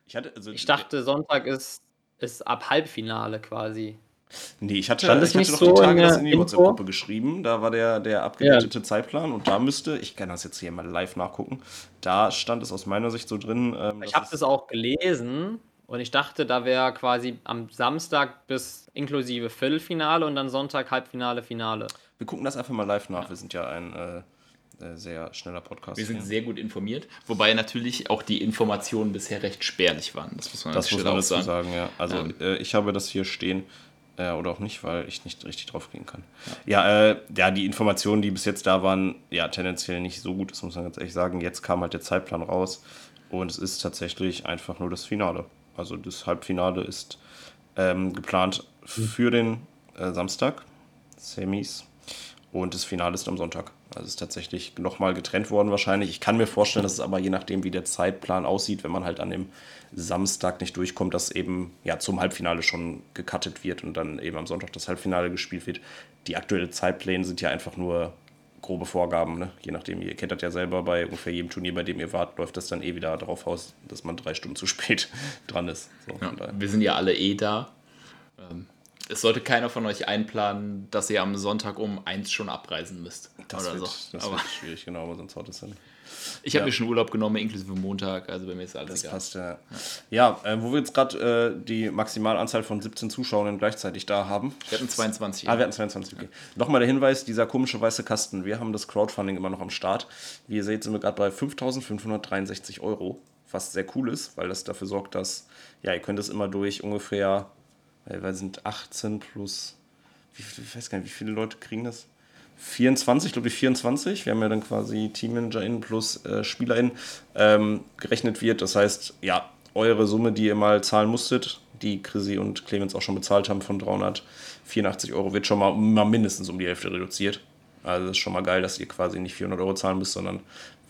ich, hatte, also, Ich dachte, Sonntag ist, ist ab Halbfinale quasi. Nee, ich hatte, Stand es ich hatte nicht doch so die Tage in das der in die? WhatsApp-Gruppe geschrieben. Da war der, der abgedatete Zeitplan und da müsste, ich kann das jetzt hier mal live nachgucken, da stand es aus meiner Sicht so drin. Ähm, Ich habe es- das auch gelesen und ich dachte, da wäre quasi am Samstag bis inklusive Viertelfinale und dann Sonntag Halbfinale, Finale. Wir gucken das einfach mal live nach. Wir sind ja ein äh, äh, sehr schneller Podcast. Wir sind hier. sehr gut informiert, wobei natürlich auch die Informationen bisher recht spärlich waren. Das muss man an das muss man auch dazu sagen. sagen, ja. Also Ähm. äh, ich habe das hier stehen. Äh, oder auch nicht, weil ich nicht richtig draufklicken kann. Ja, äh, ja, die Informationen, die bis jetzt da waren, ja, tendenziell nicht so gut, das muss man ganz ehrlich sagen. Jetzt kam halt der Zeitplan raus und es ist tatsächlich einfach nur das Finale. Also das Halbfinale ist ähm, geplant für den äh, Samstag, Semis, und das Finale ist am Sonntag. Also es ist tatsächlich nochmal getrennt worden wahrscheinlich. Ich kann mir vorstellen, dass es aber je nachdem, wie der Zeitplan aussieht, wenn man halt an dem Samstag nicht durchkommt, dass eben ja zum Halbfinale schon gecuttet wird und dann eben am Sonntag das Halbfinale gespielt wird. Die aktuellen Zeitpläne sind ja einfach nur grobe Vorgaben, ne? je nachdem, ihr kennt das ja selber bei ungefähr jedem Turnier, bei dem ihr wart, läuft das dann eh wieder darauf aus, dass man drei Stunden zu spät dran ist. So, Ja, wir sind ja alle eh da. Ähm, es sollte keiner von euch einplanen, dass ihr am Sonntag um eins schon abreisen müsst. Das, oder wird, so. das Aber wird schwierig, genau, aber sonst haut es dann. ich habe ja. mir schon Urlaub genommen, inklusive Montag, also bei mir ist alles Das egal. passt ja. Ja, äh, wo wir jetzt gerade äh, die Maximalanzahl von 17 Zuschauern gleichzeitig da haben. Wir hatten 22. Ah, wir hatten 22, okay. Nochmal der Hinweis, dieser komische weiße Kasten. Wir haben das Crowdfunding immer noch am Start. Wie ihr seht, sind wir gerade bei 5.563 Euro, was sehr cool ist, weil das dafür sorgt, dass, ja, ihr könnt es immer durch ungefähr, wir sind 18 plus, wie, ich weiß gar nicht, wie viele Leute kriegen das? 24, glaube ich 24. Wir haben ja dann quasi TeammanagerInnen plus äh, SpielerInnen ähm, gerechnet wird. Das heißt, ja, eure Summe, die ihr mal zahlen musstet, die Chrissy und Clemens auch schon bezahlt haben von 384 Euro, wird schon mal, mal mindestens um die Hälfte reduziert. Also das ist schon mal geil, dass ihr quasi nicht 400 Euro zahlen müsst, sondern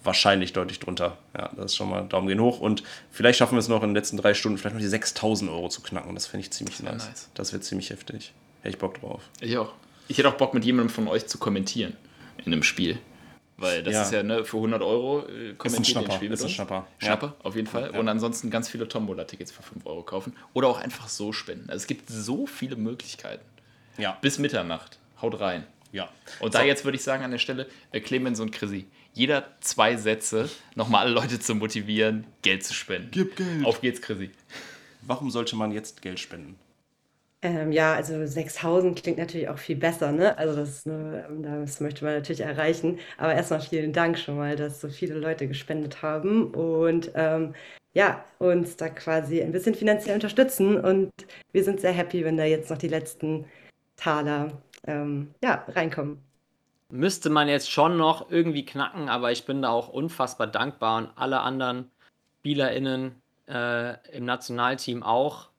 wahrscheinlich deutlich drunter. Ja, das ist schon mal Daumen gehen hoch. Und vielleicht schaffen wir es noch in den letzten drei Stunden, vielleicht noch die 6000 Euro zu knacken. Das finde ich ziemlich wär nice. nice. Das wird ziemlich heftig. Hätte ich Bock drauf. Ich auch. Ich hätte auch Bock, mit jemandem von euch zu kommentieren in einem Spiel. Weil das Ja. ist ja ne, für 100 Euro äh, kommentiert ein Schnapper, Spiel mit ist ein uns. Schnapper. Ja. Schnapper, auf jeden Fall. Ja. Und ansonsten ganz viele Tombola-Tickets für 5 Euro kaufen. Oder auch einfach so spenden. Also es gibt so viele Möglichkeiten. Ja. Bis Mitternacht. Haut rein. Ja. Und da jetzt würde ich sagen an der Stelle, äh, Clemens und Chrissy, jeder zwei Sätze, nochmal alle Leute zu motivieren, Geld zu spenden. Gib Geld. Auf geht's, Chrissy. Warum sollte man jetzt Geld spenden? Ähm, ja, also 6000 klingt natürlich auch viel besser, ne? Also das, ist eine, das möchte man natürlich erreichen. Aber erstmal vielen Dank schon mal, dass so viele Leute gespendet haben und ähm, ja, uns da quasi ein bisschen finanziell unterstützen. Und wir sind sehr happy, wenn da jetzt noch die letzten Taler ähm, ja, reinkommen. Müsste man jetzt schon noch irgendwie knacken, aber ich bin da auch unfassbar dankbar und alle anderen SpielerInnen äh, im Nationalteam auch.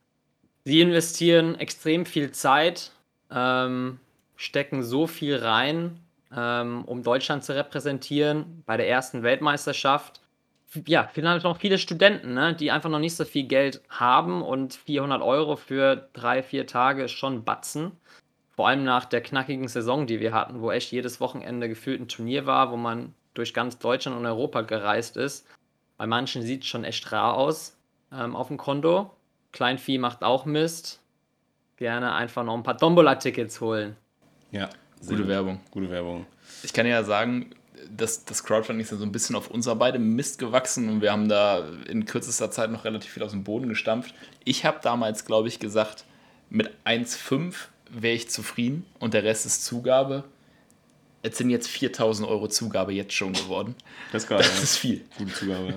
Sie investieren extrem viel Zeit, ähm, stecken so viel rein, ähm, um Deutschland zu repräsentieren bei der ersten Weltmeisterschaft. Ja, vielleicht noch viele Studenten, ne, die einfach noch nicht so viel Geld haben und 400 Euro für drei, vier Tage schon Batzen. Vor allem nach der knackigen Saison, die wir hatten, wo echt jedes Wochenende gefühlt ein Turnier war, wo man durch ganz Deutschland und Europa gereist ist. Bei manchen sieht es schon echt rar aus ähm, auf dem Konto. Kleinvieh macht auch Mist. Gerne einfach noch ein paar Tombola-Tickets holen. Ja. Gute Werbung. Gute Werbung. Ich kann ja sagen, dass das Crowdfunding ist ja so ein bisschen auf unser beide Mist gewachsen und wir haben da in kürzester Zeit noch relativ viel aus dem Boden gestampft. Ich habe damals, glaube ich, gesagt, mit 1,5 wäre ich zufrieden und der Rest ist Zugabe. Es sind jetzt 4000 Euro Zugabe jetzt schon geworden. Das ist, geil, das ist viel. Gute Zugabe.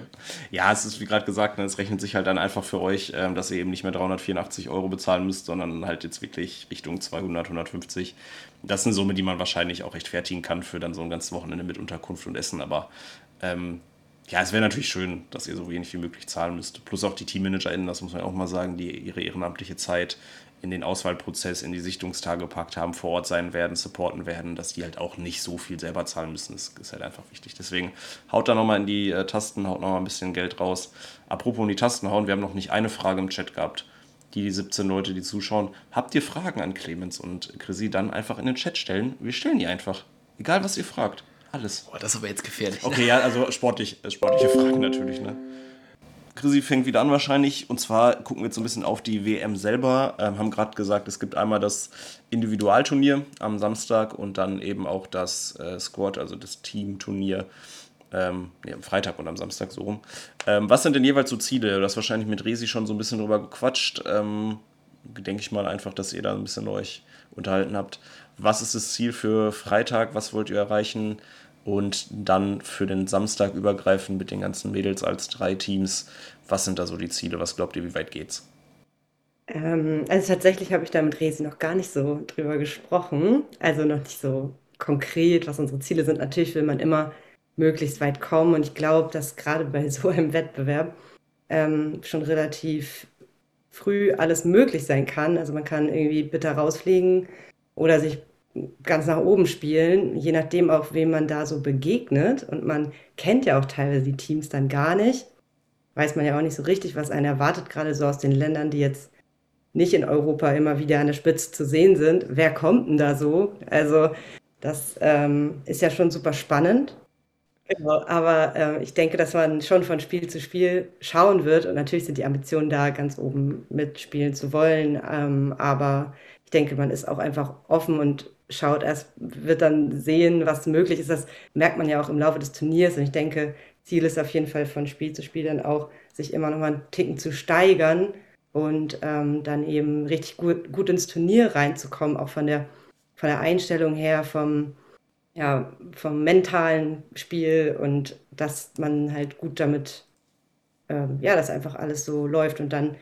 Ja, es ist wie gerade gesagt, ne, es rechnet sich halt dann einfach für euch, ähm, dass ihr eben nicht mehr 384 Euro bezahlen müsst, sondern halt jetzt wirklich Richtung 200, 150. Das ist eine Summe, die man wahrscheinlich auch rechtfertigen kann für dann so ein ganzes Wochenende mit Unterkunft und Essen. Aber ähm, ja, es wäre natürlich schön, dass ihr so wenig wie möglich zahlen müsst. Plus auch die TeammanagerInnen, das muss man auch mal sagen, die ihre ehrenamtliche Zeit in den Auswahlprozess, in die Sichtungstage gepackt haben, vor Ort sein werden, supporten werden, dass die halt auch nicht so viel selber zahlen müssen. Das ist halt einfach wichtig. Deswegen haut da nochmal in die äh, Tasten, haut nochmal ein bisschen Geld raus. Apropos in die Tasten hauen, wir haben noch nicht eine Frage im Chat gehabt. Die 17 Leute, die zuschauen, habt ihr Fragen an Clemens und Chrissy, dann einfach in den Chat stellen. Wir stellen die einfach. Egal, was ihr fragt. Alles. Boah, das ist aber jetzt gefährlich. Okay, ja, also sportlich, äh, sportliche Fragen natürlich, ne? Chrissy fängt wieder an wahrscheinlich. Und zwar gucken wir jetzt so ein bisschen auf die WM selber. Ähm, haben gerade gesagt, es gibt einmal das Individualturnier am Samstag und dann eben auch das äh, Squad, also das Teamturnier. Ähm, nee, am Freitag und am Samstag so rum. Ähm, was sind denn jeweils so Ziele? Du hast wahrscheinlich mit Resi schon so ein bisschen drüber gequatscht. Ähm, denke ich mal einfach, dass ihr da ein bisschen euch unterhalten habt. Was ist das Ziel für Freitag? Was wollt ihr erreichen? Und dann für den Samstag übergreifend mit den ganzen Mädels als drei Teams. Was sind da so die Ziele? Was glaubt ihr, wie weit geht's? Ähm, also tatsächlich habe ich da mit Resi noch gar nicht so drüber gesprochen. Also noch nicht so konkret, was unsere Ziele sind. Natürlich will man immer möglichst weit kommen. Und ich glaube, dass gerade bei so einem Wettbewerb ähm, schon relativ früh alles möglich sein kann. Also man kann irgendwie bitter rausfliegen oder sich ganz nach oben spielen, je nachdem auch, wem man da so begegnet. Und man kennt ja auch teilweise die Teams dann gar nicht. Weiß man ja auch nicht so richtig, was einen erwartet, gerade so aus den Ländern, die jetzt nicht in Europa immer wieder an der Spitze zu sehen sind. Wer kommt denn da so? Also, das ähm, ist ja schon super spannend. Genau, aber äh, ich denke, dass man schon von Spiel zu Spiel schauen wird. Und natürlich sind die Ambitionen da, ganz oben mitspielen zu wollen. Ähm, aber ich denke, man ist auch einfach offen und schaut erst, wird dann sehen, was möglich ist. Das merkt man ja auch im Laufe des Turniers. Und ich denke, Ziel ist auf jeden Fall von Spiel zu Spiel dann auch, sich immer noch mal einen Ticken zu steigern und ähm, dann eben richtig gut, gut ins Turnier reinzukommen, auch von der, von der Einstellung her, vom, ja, vom mentalen Spiel und dass man halt gut damit, ähm, ja, dass einfach alles so läuft. Und dann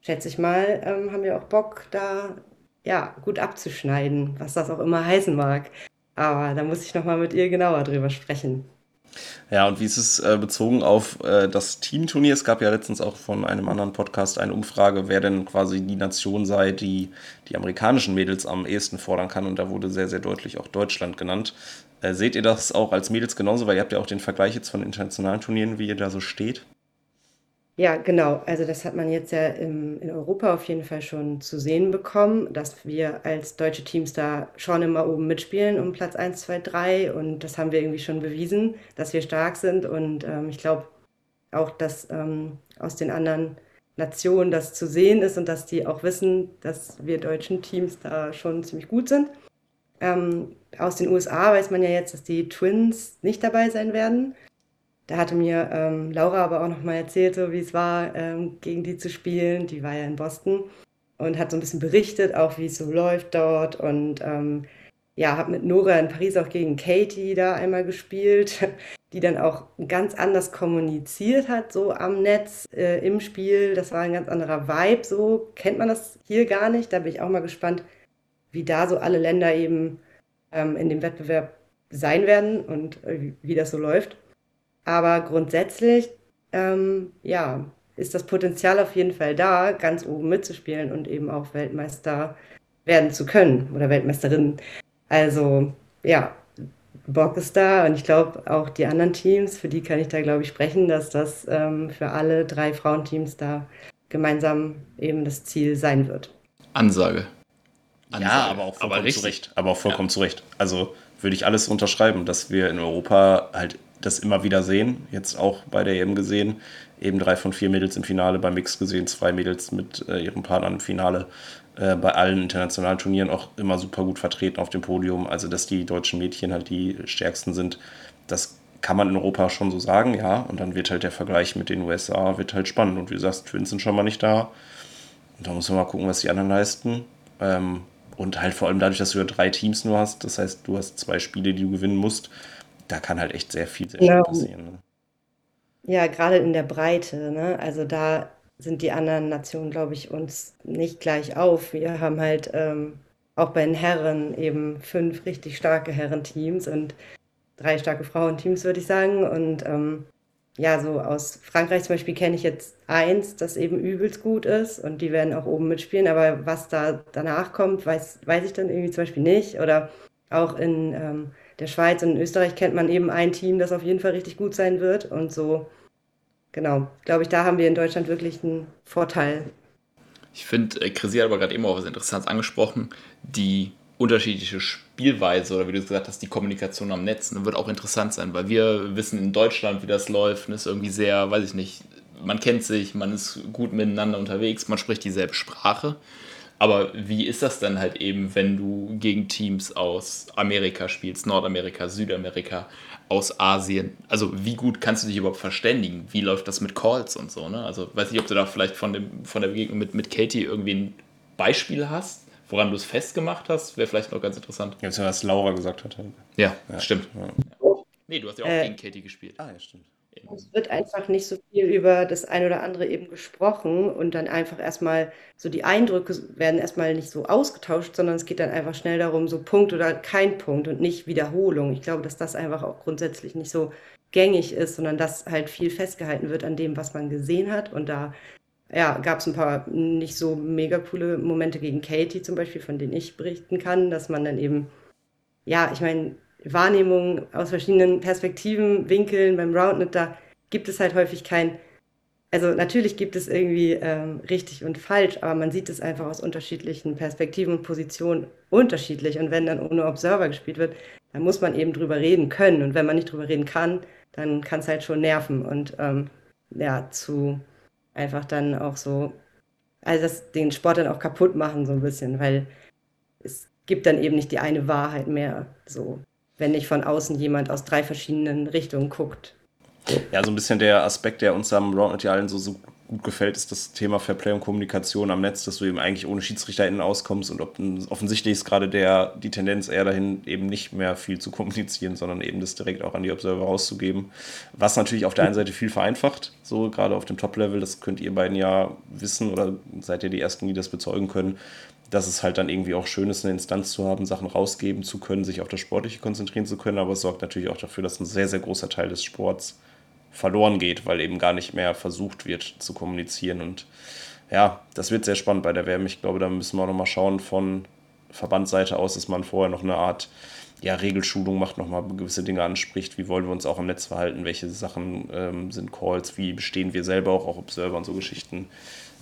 schätze ich mal, ähm, haben wir auch Bock, da ja, gut abzuschneiden, was das auch immer heißen mag. Aber da muss ich nochmal mit ihr genauer drüber sprechen. Ja, und wie ist es äh, bezogen auf äh, das Teamturnier? Es gab ja letztens auch von einem anderen Podcast eine Umfrage, wer denn quasi die Nation sei, die die amerikanischen Mädels am ehesten fordern kann. Und da wurde sehr, sehr deutlich auch Deutschland genannt. Äh, seht ihr das auch als Mädels genauso? Weil ihr habt ja auch den Vergleich jetzt von internationalen Turnieren, wie ihr da so steht. Ja, genau. Also das hat man jetzt ja im, in Europa auf jeden Fall schon zu sehen bekommen, dass wir als deutsche Teams da schon immer oben mitspielen um Platz 1, 2, 3. Und das haben wir irgendwie schon bewiesen, dass wir stark sind. Und ähm, ich glaube auch, dass ähm, aus den anderen Nationen das zu sehen ist und dass die auch wissen, dass wir deutschen Teams da schon ziemlich gut sind. Ähm, aus den USA weiß man ja jetzt, dass die Twins nicht dabei sein werden. Da hatte mir ähm, Laura aber auch noch mal erzählt, so wie es war, ähm, gegen die zu spielen. Die war ja in Boston und hat so ein bisschen berichtet, auch wie es so läuft dort. Und ähm, ja, habe mit Nora in Paris auch gegen Katie da einmal gespielt, die dann auch ganz anders kommuniziert hat, so am Netz, äh, im Spiel. Das war ein ganz anderer Vibe, so kennt man das hier gar nicht. Da bin ich auch mal gespannt, wie da so alle Länder eben ähm, in dem Wettbewerb sein werden und äh, wie das so läuft. Aber grundsätzlich, ähm, ja, ist das Potenzial auf jeden Fall da, ganz oben mitzuspielen und eben auch Weltmeister werden zu können oder Weltmeisterin. Also, ja, Bock ist da und ich glaube auch die anderen Teams, für die kann ich da, glaube ich, sprechen, dass das ähm, für alle drei Frauenteams da gemeinsam eben das Ziel sein wird. Ansage. Ansage. Ja, aber auch vollkommen aber zu Recht. Aber auch vollkommen ja. zu Recht. Also würde ich alles unterschreiben, dass wir in Europa halt das immer wieder sehen. Jetzt auch bei der EM gesehen. Eben drei von vier Mädels im Finale, beim Mix gesehen, zwei Mädels mit äh, ihren Partnern im Finale. Äh, bei allen internationalen Turnieren auch immer super gut vertreten auf dem Podium. Also, dass die deutschen Mädchen halt die stärksten sind, das kann man in Europa schon so sagen, ja. Und dann wird halt der Vergleich mit den USA wird halt spannend. Und wie du sagst, Twins sind schon mal nicht da. Und da muss man mal gucken, was die anderen leisten. Ähm, Und halt vor allem dadurch, dass du ja drei Teams nur hast, das heißt, du hast zwei Spiele, die du gewinnen musst, da kann halt echt sehr viel, sehr Genau. schnell passieren. Ne? Ja, gerade in der Breite, ne? Also da sind die anderen Nationen, glaube ich, uns nicht gleich auf. Wir haben halt ähm, auch bei den Herren eben fünf richtig starke Herrenteams und drei starke Frauenteams, würde ich sagen. Und ähm, ja, so aus Frankreich zum Beispiel kenne ich jetzt eins, das eben übelst gut ist und die werden auch oben mitspielen, aber was da danach kommt, weiß, weiß ich dann irgendwie zum Beispiel nicht. Oder auch in ähm, der Schweiz und in Österreich kennt man eben ein Team, das auf jeden Fall richtig gut sein wird und so genau, glaube ich, da haben wir in Deutschland wirklich einen Vorteil. Ich finde, äh, Chrissy hat aber gerade eben auch was Interessantes angesprochen. Die unterschiedliche Spielweise oder wie du gesagt hast, die Kommunikation am Netz ne, wird auch interessant sein, weil wir wissen in Deutschland, wie das läuft. Und ist irgendwie sehr, weiß ich nicht, man kennt sich, man ist gut miteinander unterwegs, man spricht dieselbe Sprache. Aber wie ist das dann halt eben, wenn du gegen Teams aus Amerika spielst, Nordamerika, Südamerika, aus Asien? Also wie gut kannst du dich überhaupt verständigen? Wie läuft das mit Calls und so? Ne? Also weiß nicht, ob du da vielleicht von, dem, von der Begegnung mit, mit Katie irgendwie ein Beispiel hast, woran du es festgemacht hast, wäre vielleicht noch ganz interessant. Jetzt ja, was Laura gesagt hat. halt. Ja, Ja. stimmt. Ja. Nee, du hast ja auch Äh, gegen Katie gespielt. Ah, ja, stimmt. Es wird einfach nicht so viel über das ein oder andere eben gesprochen und dann einfach erstmal so die Eindrücke werden erstmal nicht so ausgetauscht, sondern es geht dann einfach schnell darum, so Punkt oder kein Punkt und nicht Wiederholung. Ich glaube, dass das einfach auch grundsätzlich nicht so gängig ist, sondern dass halt viel festgehalten wird an dem, was man gesehen hat. Und da ja, gab es ein paar nicht so mega coole Momente gegen Katie zum Beispiel, von denen ich berichten kann, dass man dann eben, ja, ich meine, Wahrnehmung aus verschiedenen Perspektiven, Winkeln beim Roundnet, da gibt es halt häufig kein, also natürlich gibt es irgendwie ähm, richtig und falsch, aber man sieht es einfach aus unterschiedlichen Perspektiven und Positionen unterschiedlich. Und wenn dann ohne Observer gespielt wird, dann muss man eben drüber reden können. Und wenn man nicht drüber reden kann, dann kann es halt schon nerven und ähm, ja, zu einfach dann auch so, also das, den Sport dann auch kaputt machen, so ein bisschen, weil es gibt dann eben nicht die eine Wahrheit mehr, so, wenn nicht von außen jemand aus drei verschiedenen Richtungen guckt. Ja, so ein bisschen der Aspekt, der uns am ja allen so, so gut gefällt, ist das Thema Fairplay und Kommunikation am Netz, dass du eben eigentlich ohne SchiedsrichterInnen auskommst und offensichtlich ist gerade der, die Tendenz eher dahin, eben nicht mehr viel zu kommunizieren, sondern eben das direkt auch an die Observer rauszugeben. Was natürlich auf der einen Seite viel vereinfacht, so gerade auf dem Top-Level, das könnt ihr beiden ja wissen oder seid ihr die Ersten, die das bezeugen können, dass es halt dann irgendwie auch schön ist, eine Instanz zu haben, Sachen rausgeben zu können, sich auf das Sportliche konzentrieren zu können, aber es sorgt natürlich auch dafür, dass ein sehr, sehr großer Teil des Sports verloren geht, weil eben gar nicht mehr versucht wird zu kommunizieren. Und ja, das wird sehr spannend bei der WM. Ich glaube, da müssen wir auch nochmal schauen von Verbandsseite aus, dass man vorher noch eine Art ja, Regelschulung macht, nochmal gewisse Dinge anspricht. Wie wollen wir uns auch im Netz verhalten? Welche Sachen ähm, sind Calls? Wie bestehen wir selber auch, auch Observer und so Geschichten?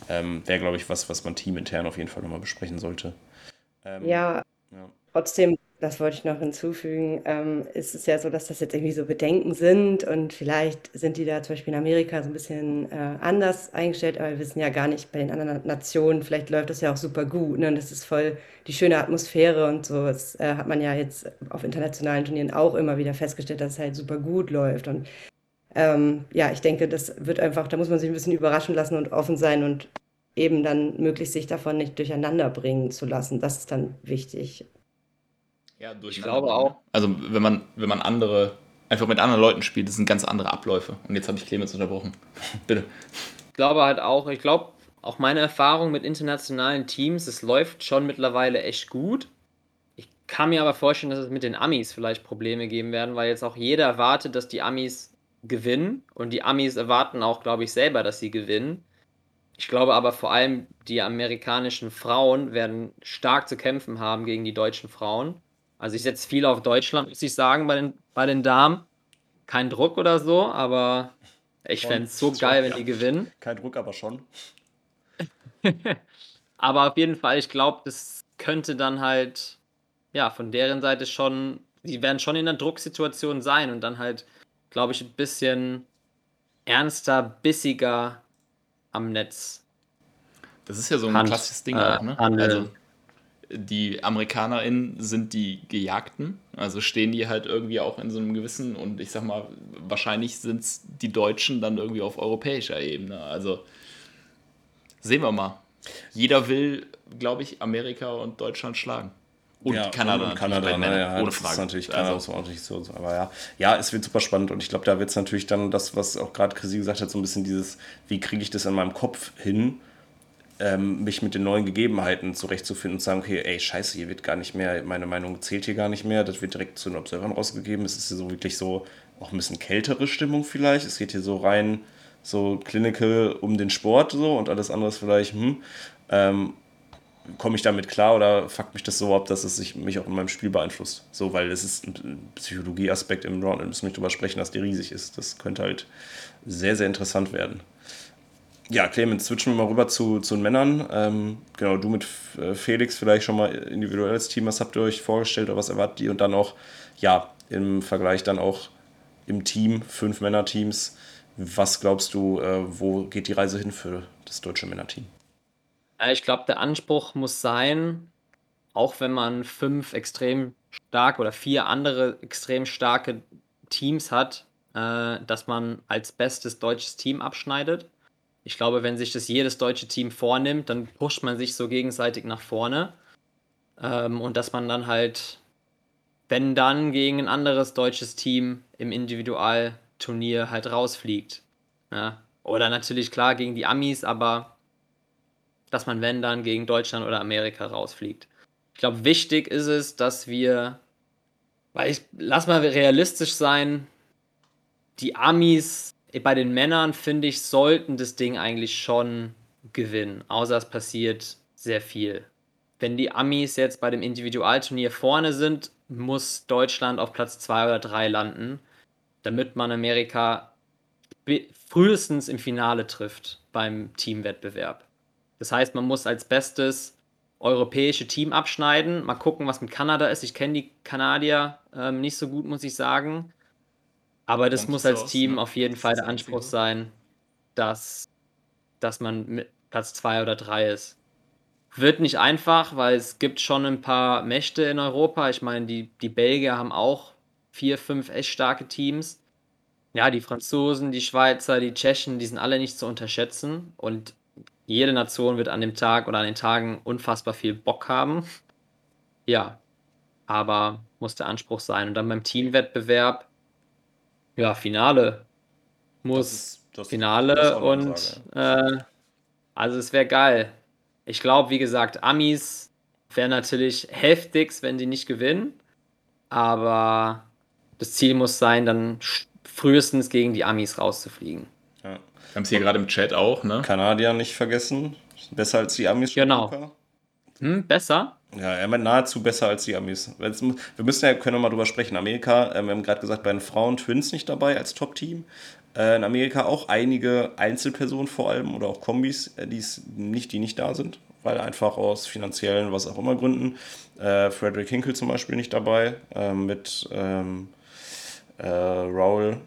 Ähm, Wäre, glaube ich, was, was man teamintern auf jeden Fall nochmal besprechen sollte. Ähm, Ja, ja. trotzdem, das wollte ich noch hinzufügen, ähm, ist es ja so, dass das jetzt irgendwie so Bedenken sind und vielleicht sind die da zum Beispiel in Amerika so ein bisschen äh, anders eingestellt, aber wir wissen ja gar nicht bei den anderen Nationen, vielleicht läuft das ja auch super gut, ne? Und das ist voll die schöne Atmosphäre und so. Das äh, hat man ja jetzt auf internationalen Turnieren auch immer wieder festgestellt, dass es halt super gut läuft. Und ähm, ja, ich denke, das wird einfach, da muss man sich ein bisschen überraschen lassen und offen sein und eben dann möglichst sich davon nicht durcheinander bringen zu lassen. Das ist dann wichtig. Ja, Ich glaube auch. Also wenn man, wenn man andere, einfach mit anderen Leuten spielt, das sind ganz andere Abläufe. Und jetzt habe ich Clemens unterbrochen. Bitte. Ich glaube halt auch, ich glaube, auch meine Erfahrung mit internationalen Teams, es läuft schon mittlerweile echt gut. Ich kann mir aber vorstellen, dass es mit den Amis vielleicht Probleme geben werden, weil jetzt auch jeder erwartet, dass die Amis gewinnen und die Amis erwarten auch, glaube ich, selber, dass sie gewinnen. Ich glaube aber vor allem, die amerikanischen Frauen werden stark zu kämpfen haben gegen die deutschen Frauen. Also ich setze viel auf Deutschland, muss ich sagen, bei den, bei den Damen. Kein Druck oder so, aber ich fände es so geil, wenn die gewinnen. Kein Druck, aber schon. Aber auf jeden Fall, ich glaube, das könnte dann halt, ja, von deren Seite schon, die werden schon in einer Drucksituation sein und dann halt, glaube ich, ein bisschen ernster, bissiger am Netz. Das ist ja so ein Hand- klassisches Ding äh, auch, ne? handeln. Also die AmerikanerInnen sind die Gejagten, also stehen die halt irgendwie auch in so einem gewissen und ich sag mal, wahrscheinlich sind es die Deutschen dann irgendwie auf europäischer Ebene. Also sehen wir mal. jeder will, glaube ich, Amerika und Deutschland schlagen. Und ja, Kanada, und Kanada, bei ne, ja, ohne das Frage. Ist natürlich Kanada Also- auch nicht so. Aber ja, ja, es wird super spannend und ich glaube, da wird es natürlich dann das, was auch gerade Chrissy gesagt hat, so ein bisschen dieses, wie kriege ich das in meinem Kopf hin, ähm, mich mit den neuen Gegebenheiten zurechtzufinden und zu sagen, okay, ey, scheiße, hier wird gar nicht mehr, meine Meinung zählt hier gar nicht mehr, das wird direkt zu den Observern rausgegeben. Es ist hier so wirklich so auch ein bisschen kältere Stimmung vielleicht. Es geht hier so rein, so clinical um den Sport so und alles andere ist vielleicht, hm, ähm, komme ich damit klar oder fuckt mich das so ab, dass es sich, mich auch in meinem Spiel beeinflusst? So, weil es ist ein Psychologieaspekt im Round, da müssen wir nicht drüber sprechen, dass der riesig ist. Das könnte halt sehr, sehr interessant werden. Ja, Clemens, switchen wir mal rüber zu, zu den Männern. Ähm, genau, du mit äh, Felix vielleicht schon mal individuelles Team, was habt ihr euch vorgestellt oder was erwartet ihr? Und dann auch, ja, im Vergleich dann auch im Team, fünf Männerteams. Was glaubst du, äh, wo geht die Reise hin für das deutsche Männerteam? Äh, Ich glaube, der Anspruch muss sein, auch wenn man fünf extrem stark oder vier andere extrem starke Teams hat, äh, dass man als bestes deutsches Team abschneidet. Ich glaube, wenn sich das jedes deutsche Team vornimmt, dann pusht man sich so gegenseitig nach vorne. Ähm, und dass man dann halt, wenn dann gegen ein anderes deutsches Team im Individualturnier halt rausfliegt. Ja. Oder natürlich klar gegen die Amis, aber dass man, wenn dann, gegen Deutschland oder Amerika rausfliegt. Ich glaube, wichtig ist es, dass wir, weil ich, lass mal realistisch sein, die Amis bei den Männern, finde ich, sollten das Ding eigentlich schon gewinnen, außer es passiert sehr viel. Wenn die Amis jetzt bei dem Individualturnier vorne sind, muss Deutschland auf Platz 2 oder 3 landen, damit man Amerika frühestens im Finale trifft beim Teamwettbewerb. Das heißt, man muss als bestes europäische Team abschneiden. Mal gucken, was mit Kanada ist. Ich kenne die Kanadier ähm, nicht so gut, muss ich sagen. Aber das Kommt muss als Team ne? auf jeden Fall der Anspruch Einzige. sein, dass, dass man mit Platz 2 oder 3 ist. Wird nicht einfach, weil es gibt schon ein paar Mächte in Europa. Ich meine, die, die Belgier haben auch vier, fünf echt starke Teams. Ja, die Franzosen, die Schweizer, die Tschechen, die sind alle nicht zu unterschätzen. Und jede Nation wird an dem Tag oder an den Tagen unfassbar viel Bock haben. Ja, aber muss der Anspruch sein. Und dann beim Teamwettbewerb, ja, Finale. Muss ist- das- das Finale eine und äh, also es wäre geil. Ich glaube, wie gesagt, Amis wäre natürlich heftigst, wenn die nicht gewinnen. Aber das Ziel muss sein, dann frühestens gegen die Amis rauszufliegen. Wir haben es hier gerade im Chat auch, ne? Kanadier nicht vergessen. Besser als die Amis. Genau. Hm, besser? Ja, er meint nahezu besser als die Amis. Jetzt Wir müssen ja, können wir mal drüber sprechen. Amerika, ähm, wir haben gerade gesagt, bei den Frauen Twins nicht dabei als Top-Team. Äh, in Amerika auch einige Einzelpersonen vor allem oder auch Kombis, äh, die's nicht, die nicht da sind, weil einfach aus finanziellen, was auch immer Gründen. Äh, Frederick Hinkle zum Beispiel nicht dabei, mit ähm, äh, Raul.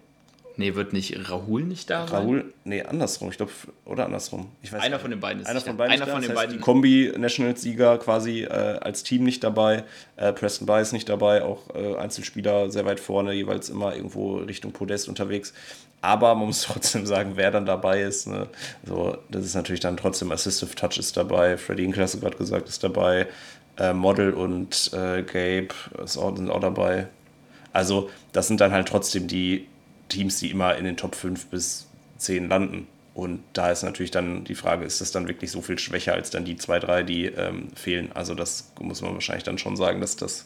Nee, wird nicht Rahul nicht da sein? Raul, nee, andersrum, ich glaube, oder andersrum. Ich weiß Einer nicht. von den beiden ist Einer von beiden, Einer von den heißt, beiden. Die Kombi-Nationals-Sieger quasi äh, als Team nicht dabei. Äh, Preston By ist nicht dabei, auch äh, Einzelspieler sehr weit vorne, jeweils immer irgendwo Richtung Podest unterwegs. Aber man muss trotzdem sagen, wer dann dabei ist. Ne? So, das ist natürlich dann trotzdem Assistive Touch ist dabei. Freddy du gerade gesagt, ist dabei. Äh, Model und äh, Gabe sind auch dabei. Also, das sind dann halt trotzdem die Teams, die immer in den Top 5 bis 10 landen. Und da ist natürlich dann die Frage, ist das dann wirklich so viel schwächer als dann die zwei, drei, die ähm, fehlen? Also das muss man wahrscheinlich dann schon sagen, dass das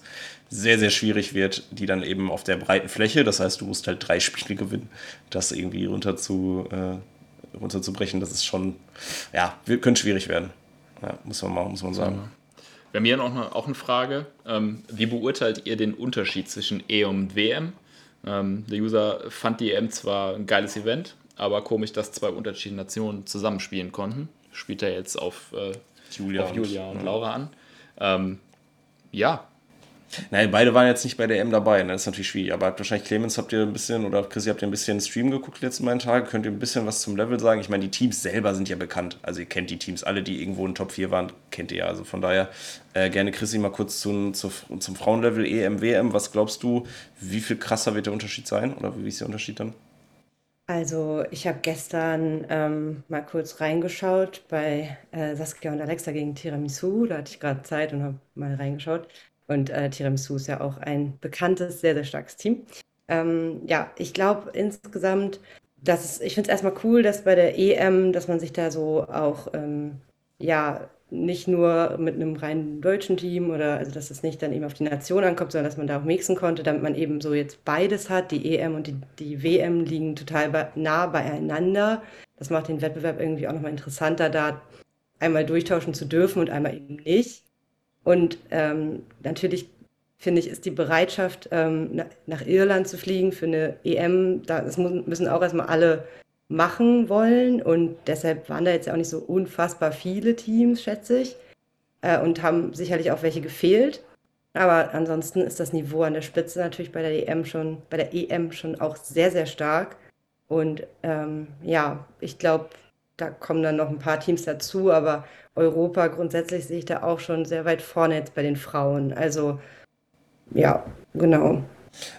sehr, sehr schwierig wird, die dann eben auf der breiten Fläche, das heißt, du musst halt drei Spiele gewinnen, das irgendwie runter zu, äh, runterzubrechen, das ist schon, ja, wir- könnte schwierig werden. Ja, muss man mal, muss man sagen. Wir haben hier noch eine, auch eine Frage. Ähm, wie beurteilt ihr den Unterschied zwischen EM und WM? Ähm, der User fand die EM zwar ein geiles Event, aber komisch, dass zwei unterschiedliche Nationen zusammenspielen konnten. Spielt er jetzt auf, äh, Julia auf und- Julia und ja. Laura an. Ähm, ja, Nein, beide waren jetzt nicht bei der M dabei, ne? das ist natürlich schwierig. Aber wahrscheinlich Clemens habt ihr ein bisschen, oder Chrissy habt ihr ein bisschen Stream geguckt die letzten beiden Tage. Könnt ihr ein bisschen was zum Level sagen? Ich meine, die Teams selber sind ja bekannt. Also ihr kennt die Teams, alle, die irgendwo in Top 4 waren, kennt ihr ja. Also von daher äh, gerne Chrissy mal kurz zum, zu, zum Frauenlevel EM, WM. Was glaubst du, wie viel krasser wird der Unterschied sein? Oder wie ist der Unterschied dann? Also, ich habe gestern ähm, mal kurz reingeschaut bei äh, Saskia und Alexa gegen Tiramisu. Da hatte ich gerade Zeit und habe mal reingeschaut. Und äh, Tiramisu ist ja auch ein bekanntes, sehr, sehr starkes Team. Ähm, ja, ich glaube insgesamt, dass es, ich finde es erstmal cool, dass bei der EM, dass man sich da so auch ähm, ja nicht nur mit einem rein deutschen Team oder also dass es nicht dann eben auf die Nation ankommt, sondern dass man da auch mixen konnte, damit man eben so jetzt beides hat. Die EM und die, die WM liegen total nah beieinander. Das macht den Wettbewerb irgendwie auch nochmal interessanter, da einmal durchtauschen zu dürfen und einmal eben nicht. Und ähm, natürlich finde ich, ist die Bereitschaft, ähm, nach Irland zu fliegen für eine EM, da das müssen auch erstmal alle machen wollen. Und deshalb waren da jetzt ja auch nicht so unfassbar viele Teams, schätze ich. Äh, und haben sicherlich auch welche gefehlt. Aber ansonsten ist das Niveau an der Spitze natürlich bei der EM schon, bei der EM schon auch sehr, sehr stark. Und ähm, ja, ich glaube, da kommen dann noch ein paar Teams dazu, aber Europa grundsätzlich sehe ich da auch schon sehr weit vorne jetzt bei den Frauen. Also ja, genau.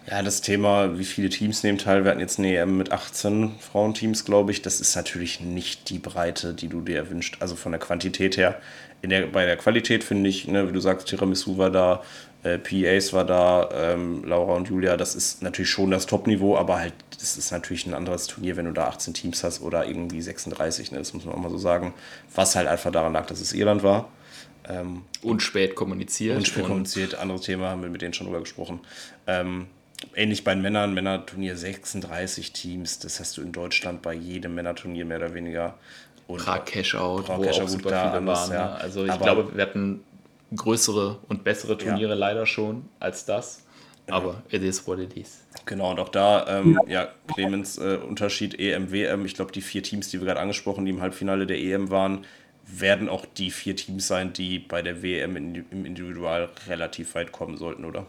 Ja, das Thema, wie viele Teams nehmen teil, wir hatten jetzt eine EM mit 18 Frauenteams, glaube ich, das ist natürlich nicht die Breite, die du dir erwünscht, also von der Quantität her. In der, bei der Qualität finde ich, ne, wie du sagst, Tiramisu war da, äh, PAs war da, ähm, Laura und Julia, das ist natürlich schon das Top-Niveau, aber halt, das ist natürlich ein anderes Turnier, wenn du da 18 Teams hast oder irgendwie 36, ne, das muss man auch mal so sagen, was halt einfach daran lag, dass es Irland war. Ähm, und spät kommuniziert. Und spät kommuniziert, anderes Thema, haben wir mit denen schon drüber gesprochen. Ähm, ähnlich bei den Männern, Männerturnier 36 Teams, das hast du in Deutschland bei jedem Männerturnier mehr oder weniger. Und Prag Cash-Out, wo Cash auch super viele waren. Ja. Ne? Also ich Aber glaube, wir hatten größere und bessere Turniere ja. leider schon als das. Aber it is what it is. Genau, und auch da, ähm, ja, Clemens, äh, Unterschied EM, WM. Ich glaube, die vier Teams, die wir gerade angesprochen, die im Halbfinale der EM waren, werden auch die vier Teams sein, die bei der WM im Individual relativ weit kommen sollten, oder?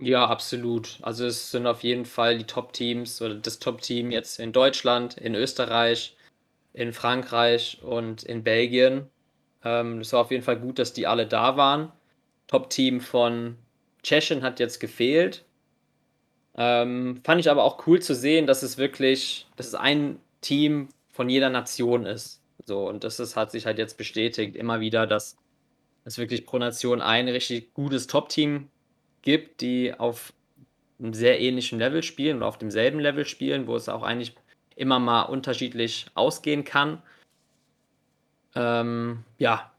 Ja, absolut. Also es sind auf jeden Fall die Top-Teams oder das Top-Team jetzt in Deutschland, in Österreich, in Frankreich und in Belgien. Ähm, es war auf jeden Fall gut, dass die alle da waren. Top-Team von Tschechien hat jetzt gefehlt. Ähm, fand ich aber auch cool zu sehen, dass es wirklich, dass es ein Team von jeder Nation ist. So, und das ist, hat sich halt jetzt bestätigt, immer wieder, dass es wirklich pro Nation ein richtig gutes Top-Team gibt, die auf einem sehr ähnlichen Level spielen oder auf demselben Level spielen, wo es auch eigentlich immer mal unterschiedlich ausgehen kann. Ähm, ja,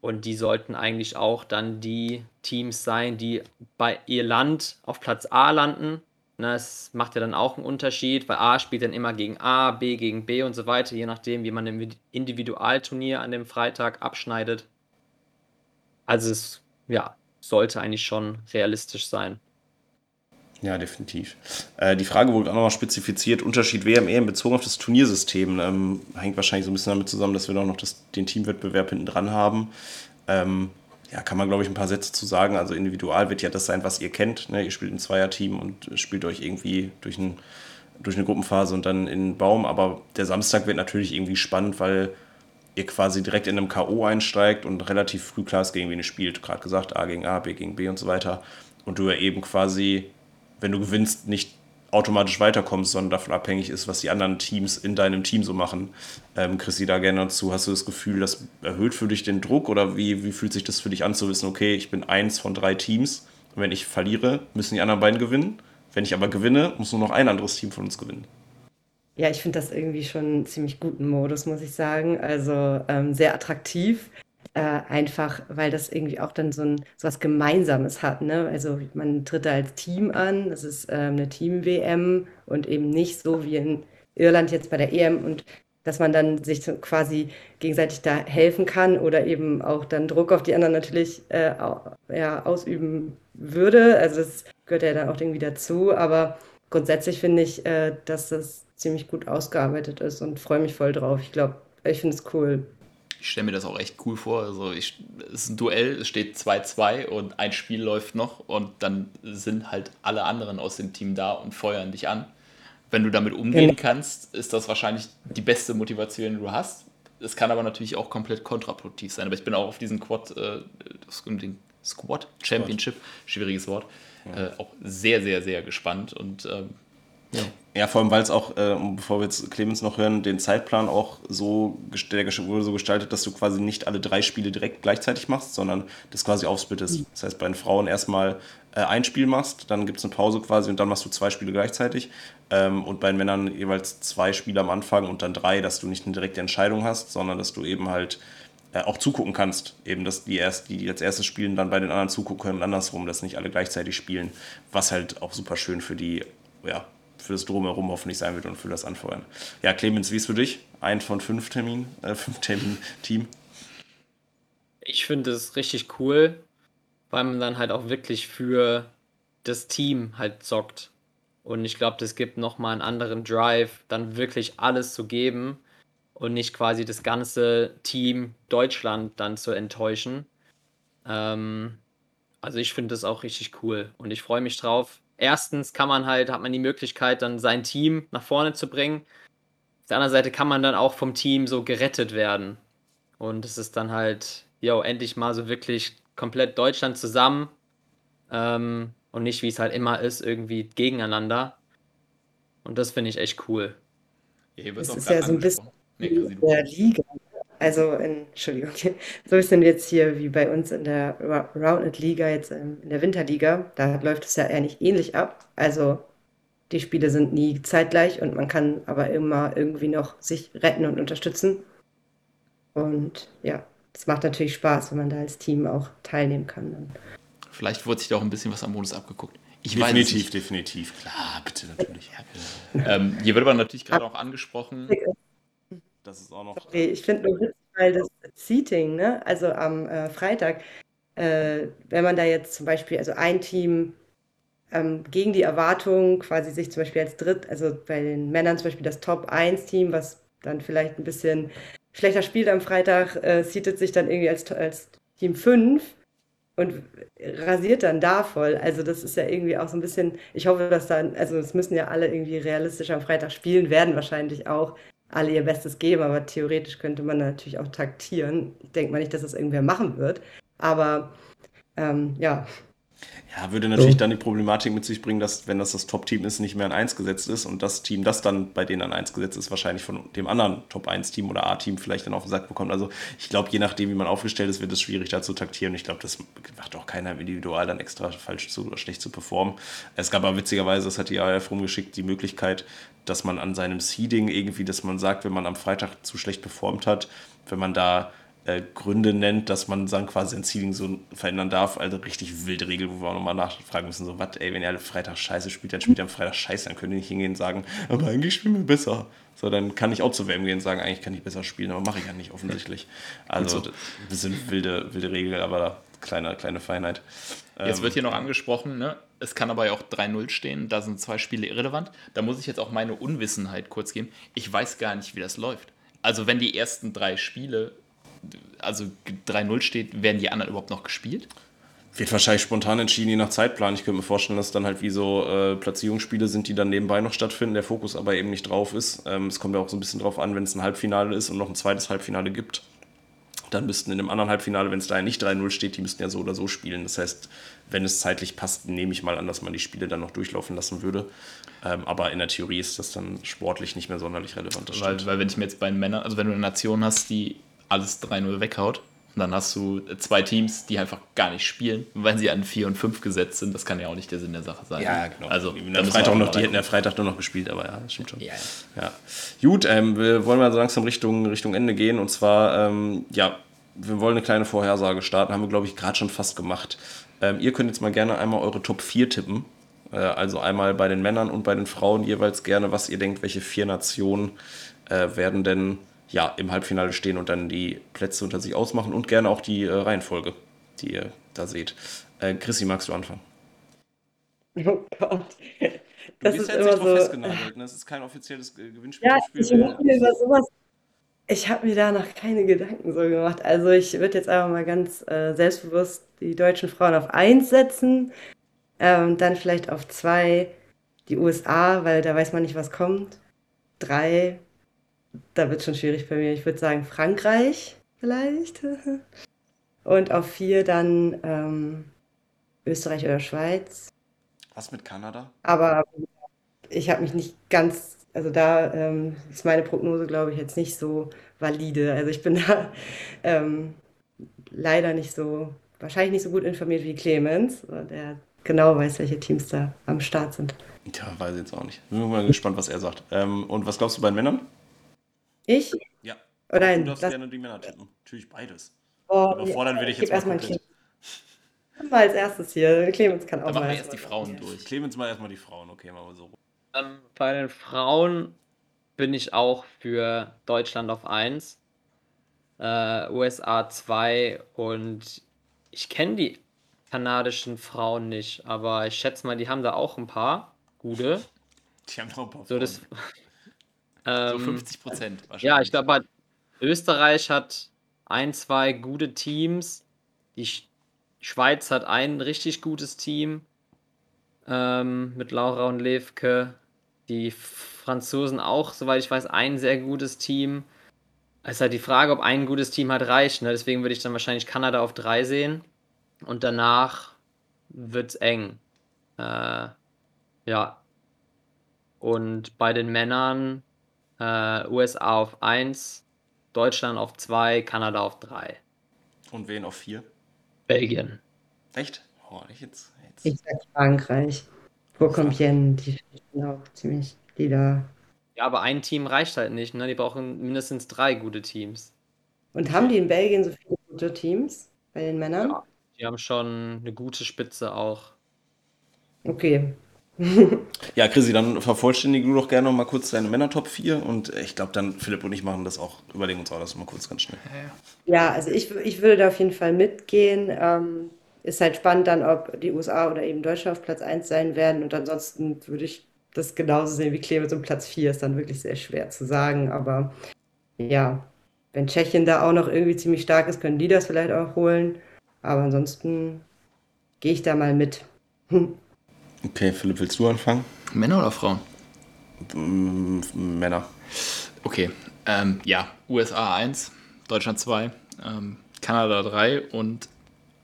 und die sollten eigentlich auch dann die Teams sein, die bei ihr Land auf Platz A landen Ne, es macht ja dann auch einen Unterschied, weil A spielt dann immer gegen A, B gegen B und so weiter, je nachdem, wie man im Individualturnier an dem Freitag abschneidet. Also es ja, sollte eigentlich schon realistisch sein. Ja, definitiv. Äh, die Frage wurde auch nochmal spezifiziert: Unterschied WM, EM bezogen auf das Turniersystem. Ähm, hängt wahrscheinlich so ein bisschen damit zusammen, dass wir doch noch das, den Teamwettbewerb hinten dran haben. Ähm, ja, kann man, glaube ich, ein paar Sätze zu sagen. Also individual wird ja das sein, was ihr kennt. Ne? Ihr spielt ein Zweierteam und spielt euch irgendwie durch, ein, durch eine Gruppenphase und dann in den Baum. Aber der Samstag wird natürlich irgendwie spannend, weil ihr quasi direkt in einem K.O. einsteigt und relativ früh klar ist, gegen wen ihr spielt. Gerade gesagt, A gegen A, B gegen B und so weiter. Und du ja eben quasi, wenn du gewinnst, nicht automatisch weiterkommst, sondern davon abhängig ist, was die anderen Teams in deinem Team so machen. Ähm, Chrissy, da gerne dazu. Hast du das Gefühl, das erhöht für dich den Druck oder wie, wie fühlt sich das für dich an zu wissen, okay, ich bin eins von drei Teams und wenn ich verliere, müssen die anderen beiden gewinnen. Wenn ich aber gewinne, muss nur noch ein anderes Team von uns gewinnen. Ja, ich finde das irgendwie schon einen ziemlich guten Modus, muss ich sagen. Also ähm, sehr attraktiv. Äh, einfach, weil das irgendwie auch dann so, ein, so was Gemeinsames hat. Ne? Also man tritt da als Team an, das ist ähm, eine Team-WM und eben nicht so wie in Irland jetzt bei der EM und dass man dann sich quasi gegenseitig da helfen kann oder eben auch dann Druck auf die anderen natürlich äh, ja, ausüben würde. Also das gehört ja dann auch irgendwie dazu, aber grundsätzlich finde ich, äh, dass das ziemlich gut ausgearbeitet ist und freue mich voll drauf. Ich glaube, ich finde es cool ich stelle mir das auch echt cool vor. Also ich, es ist ein Duell, es steht 2-2 und ein Spiel läuft noch und dann sind halt alle anderen aus dem Team da und feuern dich an. Wenn du damit umgehen okay. kannst, ist das wahrscheinlich die beste Motivation, die du hast. Es kann aber natürlich auch komplett kontraproduktiv sein. Aber ich bin auch auf diesen Quad, äh, den Squad Championship, schwieriges Wort, ja. äh, auch sehr, sehr, sehr gespannt. Und ähm, Ja. ja, vor allem, weil es auch, äh, bevor wir jetzt Clemens noch hören, den Zeitplan auch so, der wurde so gestaltet, dass du quasi nicht alle drei Spiele direkt gleichzeitig machst, sondern das quasi aufsplittest. Das heißt, bei den Frauen erstmal äh, ein Spiel machst, dann gibt es eine Pause quasi und dann machst du zwei Spiele gleichzeitig. Ähm, und bei den Männern jeweils zwei Spiele am Anfang und dann drei, dass du nicht eine direkte Entscheidung hast, sondern dass du eben halt äh, auch zugucken kannst. Eben, dass die, erst, die, die als erstes spielen, dann bei den anderen zugucken können und andersrum, dass nicht alle gleichzeitig spielen. Was halt auch super schön für die, ja, für das Drumherum hoffentlich sein wird und für das Anfeuern. Ja, Clemens, wie ist für dich? Ein von fünf Termin, äh, fünf Termin Team? Ich finde es richtig cool, weil man dann halt auch wirklich für das Team halt zockt. Und ich glaube, das gibt nochmal einen anderen Drive, dann wirklich alles zu geben und nicht quasi das ganze Team Deutschland dann zu enttäuschen. Ähm, also ich finde das auch richtig cool und ich freue mich drauf. Erstens kann man halt, hat man die Möglichkeit, dann sein Team nach vorne zu bringen. Auf der anderen Seite kann man dann auch vom Team so gerettet werden. Und es ist dann halt, yo, endlich mal so wirklich komplett Deutschland zusammen. Ähm, und nicht, wie es halt immer ist, irgendwie gegeneinander. Und das finde ich echt cool. Ja, das ist ja so ein bisschen in der Liga. Also, in, Entschuldigung, so ist denn jetzt hier wie bei uns in der Roundnet-Liga, jetzt in der Winterliga. Da läuft es ja eigentlich ähnlich ab. Also, die Spiele sind nie zeitgleich und man kann aber immer irgendwie noch sich retten und unterstützen. Und ja, es macht natürlich Spaß, wenn man da als Team auch teilnehmen kann. Dann. Vielleicht wurde sich da auch ein bisschen was am Modus abgeguckt. Ich definitiv, definitiv. Klar, bitte, natürlich. ähm, hier wird aber natürlich gerade auch angesprochen. Das ist auch noch. Sorry, ich finde nur witzig, weil das Seating, ne? also am äh, Freitag, äh, wenn man da jetzt zum Beispiel, also ein Team ähm, gegen die Erwartung quasi sich zum Beispiel als Dritt, also bei den Männern zum Beispiel das Top-1-Team, was dann vielleicht ein bisschen schlechter spielt am Freitag, äh, seatet sich dann irgendwie als, als Team 5 und rasiert dann da voll. Also das ist ja irgendwie auch so ein bisschen, ich hoffe, dass dann, also es müssen ja alle irgendwie realistisch am Freitag spielen, werden wahrscheinlich auch alle ihr Bestes geben, aber theoretisch könnte man natürlich auch taktieren. Ich denke mal nicht, dass das irgendwer machen wird, aber ähm, ja. Ja, würde natürlich so. dann die Problematik mit sich bringen, dass, wenn das das Top-Team ist, nicht mehr an 1 gesetzt ist und das Team, das dann bei denen an 1 gesetzt ist, wahrscheinlich von dem anderen Top-1-Team oder A-Team vielleicht dann auf den Sack bekommt. Also ich glaube, je nachdem, wie man aufgestellt ist, wird es schwierig, da zu taktieren. Ich glaube, das macht auch keiner Individual dann extra falsch zu oder schlecht zu performen. Es gab aber witzigerweise, das hat die ARF rumgeschickt, die Möglichkeit, dass man an seinem Seeding irgendwie, dass man sagt, wenn man am Freitag zu schlecht performt hat, wenn man da äh, Gründe nennt, dass man dann quasi sein Seeding so verändern darf. Also richtig wilde Regel, wo wir auch nochmal nachfragen müssen, so, was, ey, wenn ihr alle Freitag scheiße spielt, dann spielt ihr am Freitag scheiße, dann könnt ihr nicht hingehen und sagen, aber eigentlich spielen wir besser. So, dann kann ich auch zu WM gehen und sagen, eigentlich kann ich besser spielen, aber mache ich ja nicht offensichtlich. Also, ein bisschen wilde, wilde Regel, aber kleine, kleine Feinheit. Jetzt wird hier noch angesprochen, ne? Es kann aber auch 3-0 stehen, da sind zwei Spiele irrelevant. Da muss ich jetzt auch meine Unwissenheit kurz geben. Ich weiß gar nicht, wie das läuft. Also wenn die ersten drei Spiele, also 3-0 steht, werden die anderen überhaupt noch gespielt? Wird wahrscheinlich spontan entschieden, je nach Zeitplan. Ich könnte mir vorstellen, dass dann halt wie so äh, Platzierungsspiele sind, die dann nebenbei noch stattfinden, der Fokus aber eben nicht drauf ist. Ähm, es kommt ja auch so ein bisschen drauf an, wenn es ein Halbfinale ist und noch ein zweites Halbfinale gibt dann müssten in dem anderen Halbfinale, wenn es da nicht 3-0 steht, die müssten ja so oder so spielen. Das heißt, wenn es zeitlich passt, nehme ich mal an, dass man die Spiele dann noch durchlaufen lassen würde. Ähm, aber in der Theorie ist das dann sportlich nicht mehr sonderlich relevant. Weil, weil, wenn ich mir jetzt bei den Männern, also wenn du eine Nation hast, die alles 3-0 weghaut, dann hast du zwei Teams, die einfach gar nicht spielen, weil sie an 4 und 5 gesetzt sind. Das kann ja auch nicht der Sinn der Sache sein. Ja, genau. Also, der Freitag noch, die hätten ja Freitag nur noch gespielt, aber ja, das stimmt schon. Ja, ja. Gut, ähm, wir wollen mal so langsam Richtung, Richtung Ende gehen. Und zwar, ähm, ja, wir wollen eine kleine Vorhersage starten, haben wir, glaube ich, gerade schon fast gemacht. Ähm, ihr könnt jetzt mal gerne einmal eure Top 4 tippen. Äh, also einmal bei den Männern und bei den Frauen jeweils gerne, was ihr denkt, welche vier Nationen äh, werden denn ja, im Halbfinale stehen und dann die Plätze unter sich ausmachen und gerne auch die äh, Reihenfolge, die ihr da seht. Äh, Chrissy, magst du anfangen? Oh Gott. Das du bist ist jetzt immer so. festgenagelt, ne? Das ist kein offizielles Gewinnspiel. Ja, ich mache mir über sowas ich habe mir da noch keine Gedanken so gemacht. Also ich würde jetzt einfach mal ganz äh, selbstbewusst die deutschen Frauen auf 1 setzen, ähm, dann vielleicht auf 2 die USA, weil da weiß man nicht, was kommt. 3, da wird schon schwierig bei mir. Ich würde sagen Frankreich vielleicht. Und auf 4 dann ähm, Österreich oder Schweiz. Was mit Kanada? Aber ich habe mich nicht ganz, also da ähm, ist meine Prognose, glaube ich, jetzt nicht so valide. Also ich bin da ähm, leider nicht so, wahrscheinlich nicht so gut informiert wie Clemens, der genau weiß, welche Teams da am Start sind. Tja, weiß ich jetzt auch nicht. Bin mal gespannt, was er sagt. Ähm, und was glaubst du bei den Männern? Ich? Ja. Oh nein, du darfst das, gerne die Männer tippen. Natürlich beides. oh, Überfordern will ich gib jetzt mal erstmal komplett. Clemens. Mal als erstes hier. Clemens kann auch Dann machen mal wir erst die. Frauen durch. Clemens mal erstmal die Frauen, okay, wir so. Ähm, bei den Frauen bin ich auch für Deutschland auf 1, äh, USA 2 und ich kenne die kanadischen Frauen nicht, aber ich schätze mal, die haben da auch ein paar gute. Die haben noch ein paar So, das, Frauen. So ähm, 50 Prozent wahrscheinlich. Ja, ich glaube, Österreich hat ein, zwei gute Teams. Die Sch Schweiz hat ein richtig gutes Team ähm, mit Laura und Levke. Die Franzosen auch, soweit ich weiß, ein sehr gutes Team. Es ist halt die Frage, ob ein gutes Team halt reicht. Ne? Deswegen würde ich dann wahrscheinlich Kanada auf drei sehen. Und danach wird es eng. Äh, ja. Und bei den Männern äh, USA auf 1, Deutschland auf 2, Kanada auf 3. Und wen auf vier? Belgien. Echt? Oh, ich jetzt. jetzt. Ich sag Frankreich. Pour Compiègne, die sind auch ziemlich lila. Ja, aber ein Team reicht halt nicht. Ne? Die brauchen mindestens drei gute Teams. Und haben die in Belgien so viele gute Teams bei den Männern? Ja. Die haben schon eine gute Spitze auch. Okay. Ja, Chrissy, dann vervollständige du doch gerne noch mal kurz deine Männer-Top 4 und ich glaube, dann Philipp und ich machen das auch, überlegen uns auch das mal kurz ganz schnell. Ja, also ich, ich würde da auf jeden Fall mitgehen. Ähm, ist halt spannend dann, ob die USA oder eben Deutschland auf Platz 1 sein werden. Und ansonsten würde ich das genauso sehen wie Clemens und Platz 4 ist dann wirklich sehr schwer zu sagen. Aber ja, wenn Tschechien da auch noch irgendwie ziemlich stark ist, können die das vielleicht auch holen. Aber ansonsten gehe ich da mal mit. Okay, Philipp, willst du anfangen? Männer oder Frauen? Mm, Männer. Okay, ähm, ja, USA 1, Deutschland 2, ähm, Kanada 3 und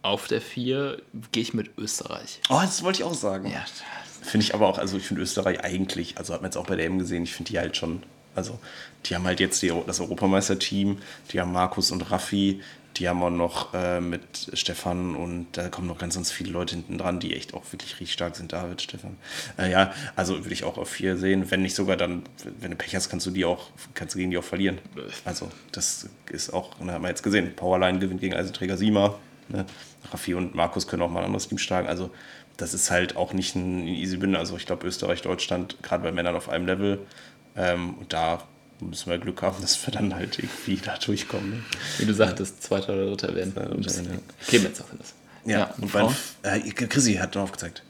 auf der 4 gehe ich mit Österreich. Oh, das wollte ich auch sagen. Ja, Finde ich aber auch, also ich finde Österreich eigentlich, also hat man jetzt auch bei der M gesehen, ich finde die halt schon, also die haben halt jetzt die, das Europameisterteam, die haben Markus und Raffi, die haben auch noch äh, mit Stefan und da kommen noch ganz, ganz viele Leute hinten dran, die echt auch wirklich richtig stark sind. David, Stefan. Äh, ja, also würde ich auch auf vier sehen. Wenn nicht sogar dann, wenn du Pech hast, kannst du die auch, kannst du gegen die auch verlieren. Also das ist auch, da haben wir jetzt gesehen, Powerline gewinnt gegen Eisenträger Sima. Ne? Raffi und Markus können auch mal ein anderes Team schlagen. Also das ist halt auch nicht ein easy Win. Also ich glaube Österreich, Deutschland, gerade bei Männern auf einem Level. Ähm, und da müssen wir Glück haben, dass wir dann halt irgendwie da durchkommen. Ne? wie du sagtest, zweiter oder dritter werden. Zweiter oder dritter, ja. Clemens das. Ja, und bei, Frauen? äh, Chrissy hat noch aufgezeigt.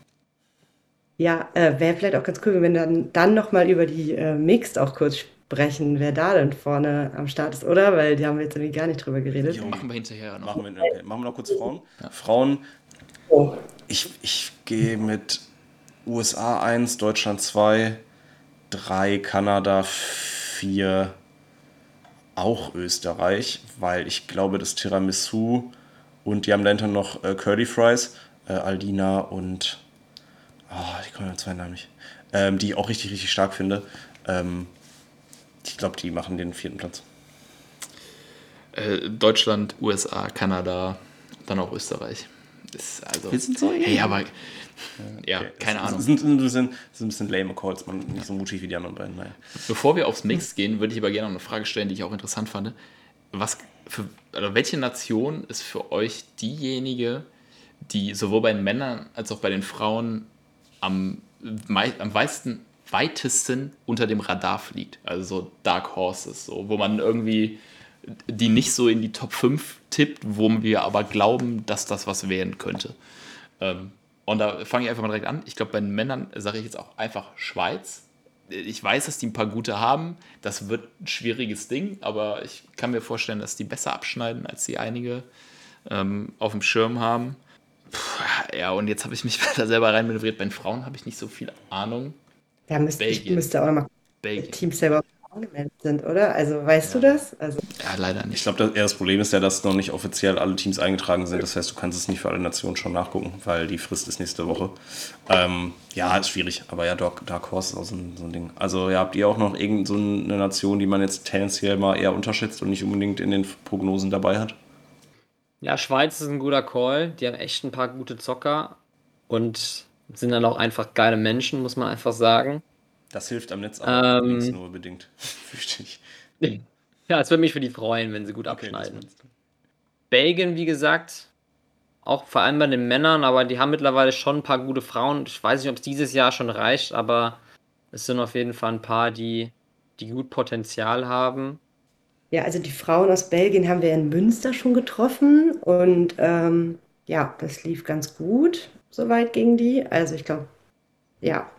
Ja, äh, wäre vielleicht auch ganz cool, wenn wir dann, dann nochmal über die äh, Mixed auch kurz sprechen, wer da denn vorne am Start ist, oder? Weil die haben wir jetzt irgendwie gar nicht drüber geredet. Jo. Machen wir hinterher noch. Machen wir, okay. Machen wir noch kurz Frauen. Frauen, Oh. ich, ich gehe mit USA 1, Deutschland 2, 3, Kanada 4, auch Österreich, weil ich glaube, das Tiramisu und die haben dahinter noch äh, Curly Fries, äh, Aldina und oh, ich komme mit zwei Namen nicht, ähm, die ich auch richtig, richtig stark finde. Ähm, ich glaube, die machen den vierten Platz. Äh, Deutschland, USA, Kanada, dann auch Österreich. Ist also, Wir sind so hey, aber ja, Okay, keine Ahnung. Sind, sind, ein bisschen, sind ein bisschen lame Calls, man nicht so mutig wie die anderen beiden. Naja. Bevor wir aufs Mix gehen, würde ich aber gerne noch eine Frage stellen, die ich auch interessant fand. Was für, oder welche Nation ist für euch diejenige, die sowohl bei den Männern als auch bei den Frauen am, am weitesten, weitesten unter dem Radar fliegt? Also so Dark Horses, so, wo man irgendwie die nicht so in die Top 5 tippt, wo wir aber glauben, dass das was werden könnte. Ähm, und da fange ich einfach mal direkt an. Ich glaube, bei den Männern sage ich jetzt auch einfach Schweiz. Ich weiß, dass die ein paar gute haben. Das wird ein schwieriges Ding, aber ich kann mir vorstellen, dass die besser abschneiden, als die einige ähm, auf dem Schirm haben. Puh, ja, und jetzt habe ich mich da selber reinmanövriert. Bei den Frauen habe ich nicht so viel Ahnung. Da müsste ich müsste auch nochmal Belgien. Teams selber angemeldet sind, oder? Also weißt du das? Also, Ja, leider Ich nicht. glaube, das, das Problem ist ja, dass noch nicht offiziell alle Teams eingetragen sind. Das heißt, du kannst es nicht für alle Nationen schon nachgucken, weil die Frist ist nächste Woche. Ähm, ja, ist schwierig. Aber ja, Dark, Dark Horse ist auch so ein, so ein Ding. Also ja, habt ihr auch noch irgendeine so eine Nation, die man jetzt tendenziell mal eher unterschätzt und nicht unbedingt in den Prognosen dabei hat? Ja, Schweiz ist ein guter Call. Die haben echt ein paar gute Zocker und sind dann auch einfach geile Menschen, muss man einfach sagen. Das hilft am Netz aber Ähm. übrigens nur bedingt. Fürchte ich. Ja, es würde mich für die freuen, wenn sie gut Okay, abschneiden. Belgien, wie gesagt, auch vor allem bei den Männern, aber die haben mittlerweile schon ein paar gute Frauen. Ich weiß nicht, ob es dieses Jahr schon reicht, aber es sind auf jeden Fall ein paar, die, die gut Potenzial haben. ja, also die Frauen aus Belgien haben wir in Münster schon getroffen und ähm, ja, das lief ganz gut, soweit gegen die. Also ich glaube, ja,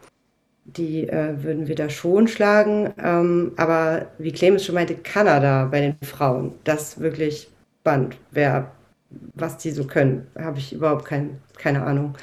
die äh, würden wir da schon schlagen. Ähm, aber wie Clemens schon meinte, Kanada bei den Frauen, das ist wirklich spannend. Wer, was die so können, habe ich überhaupt kein, keine Ahnung.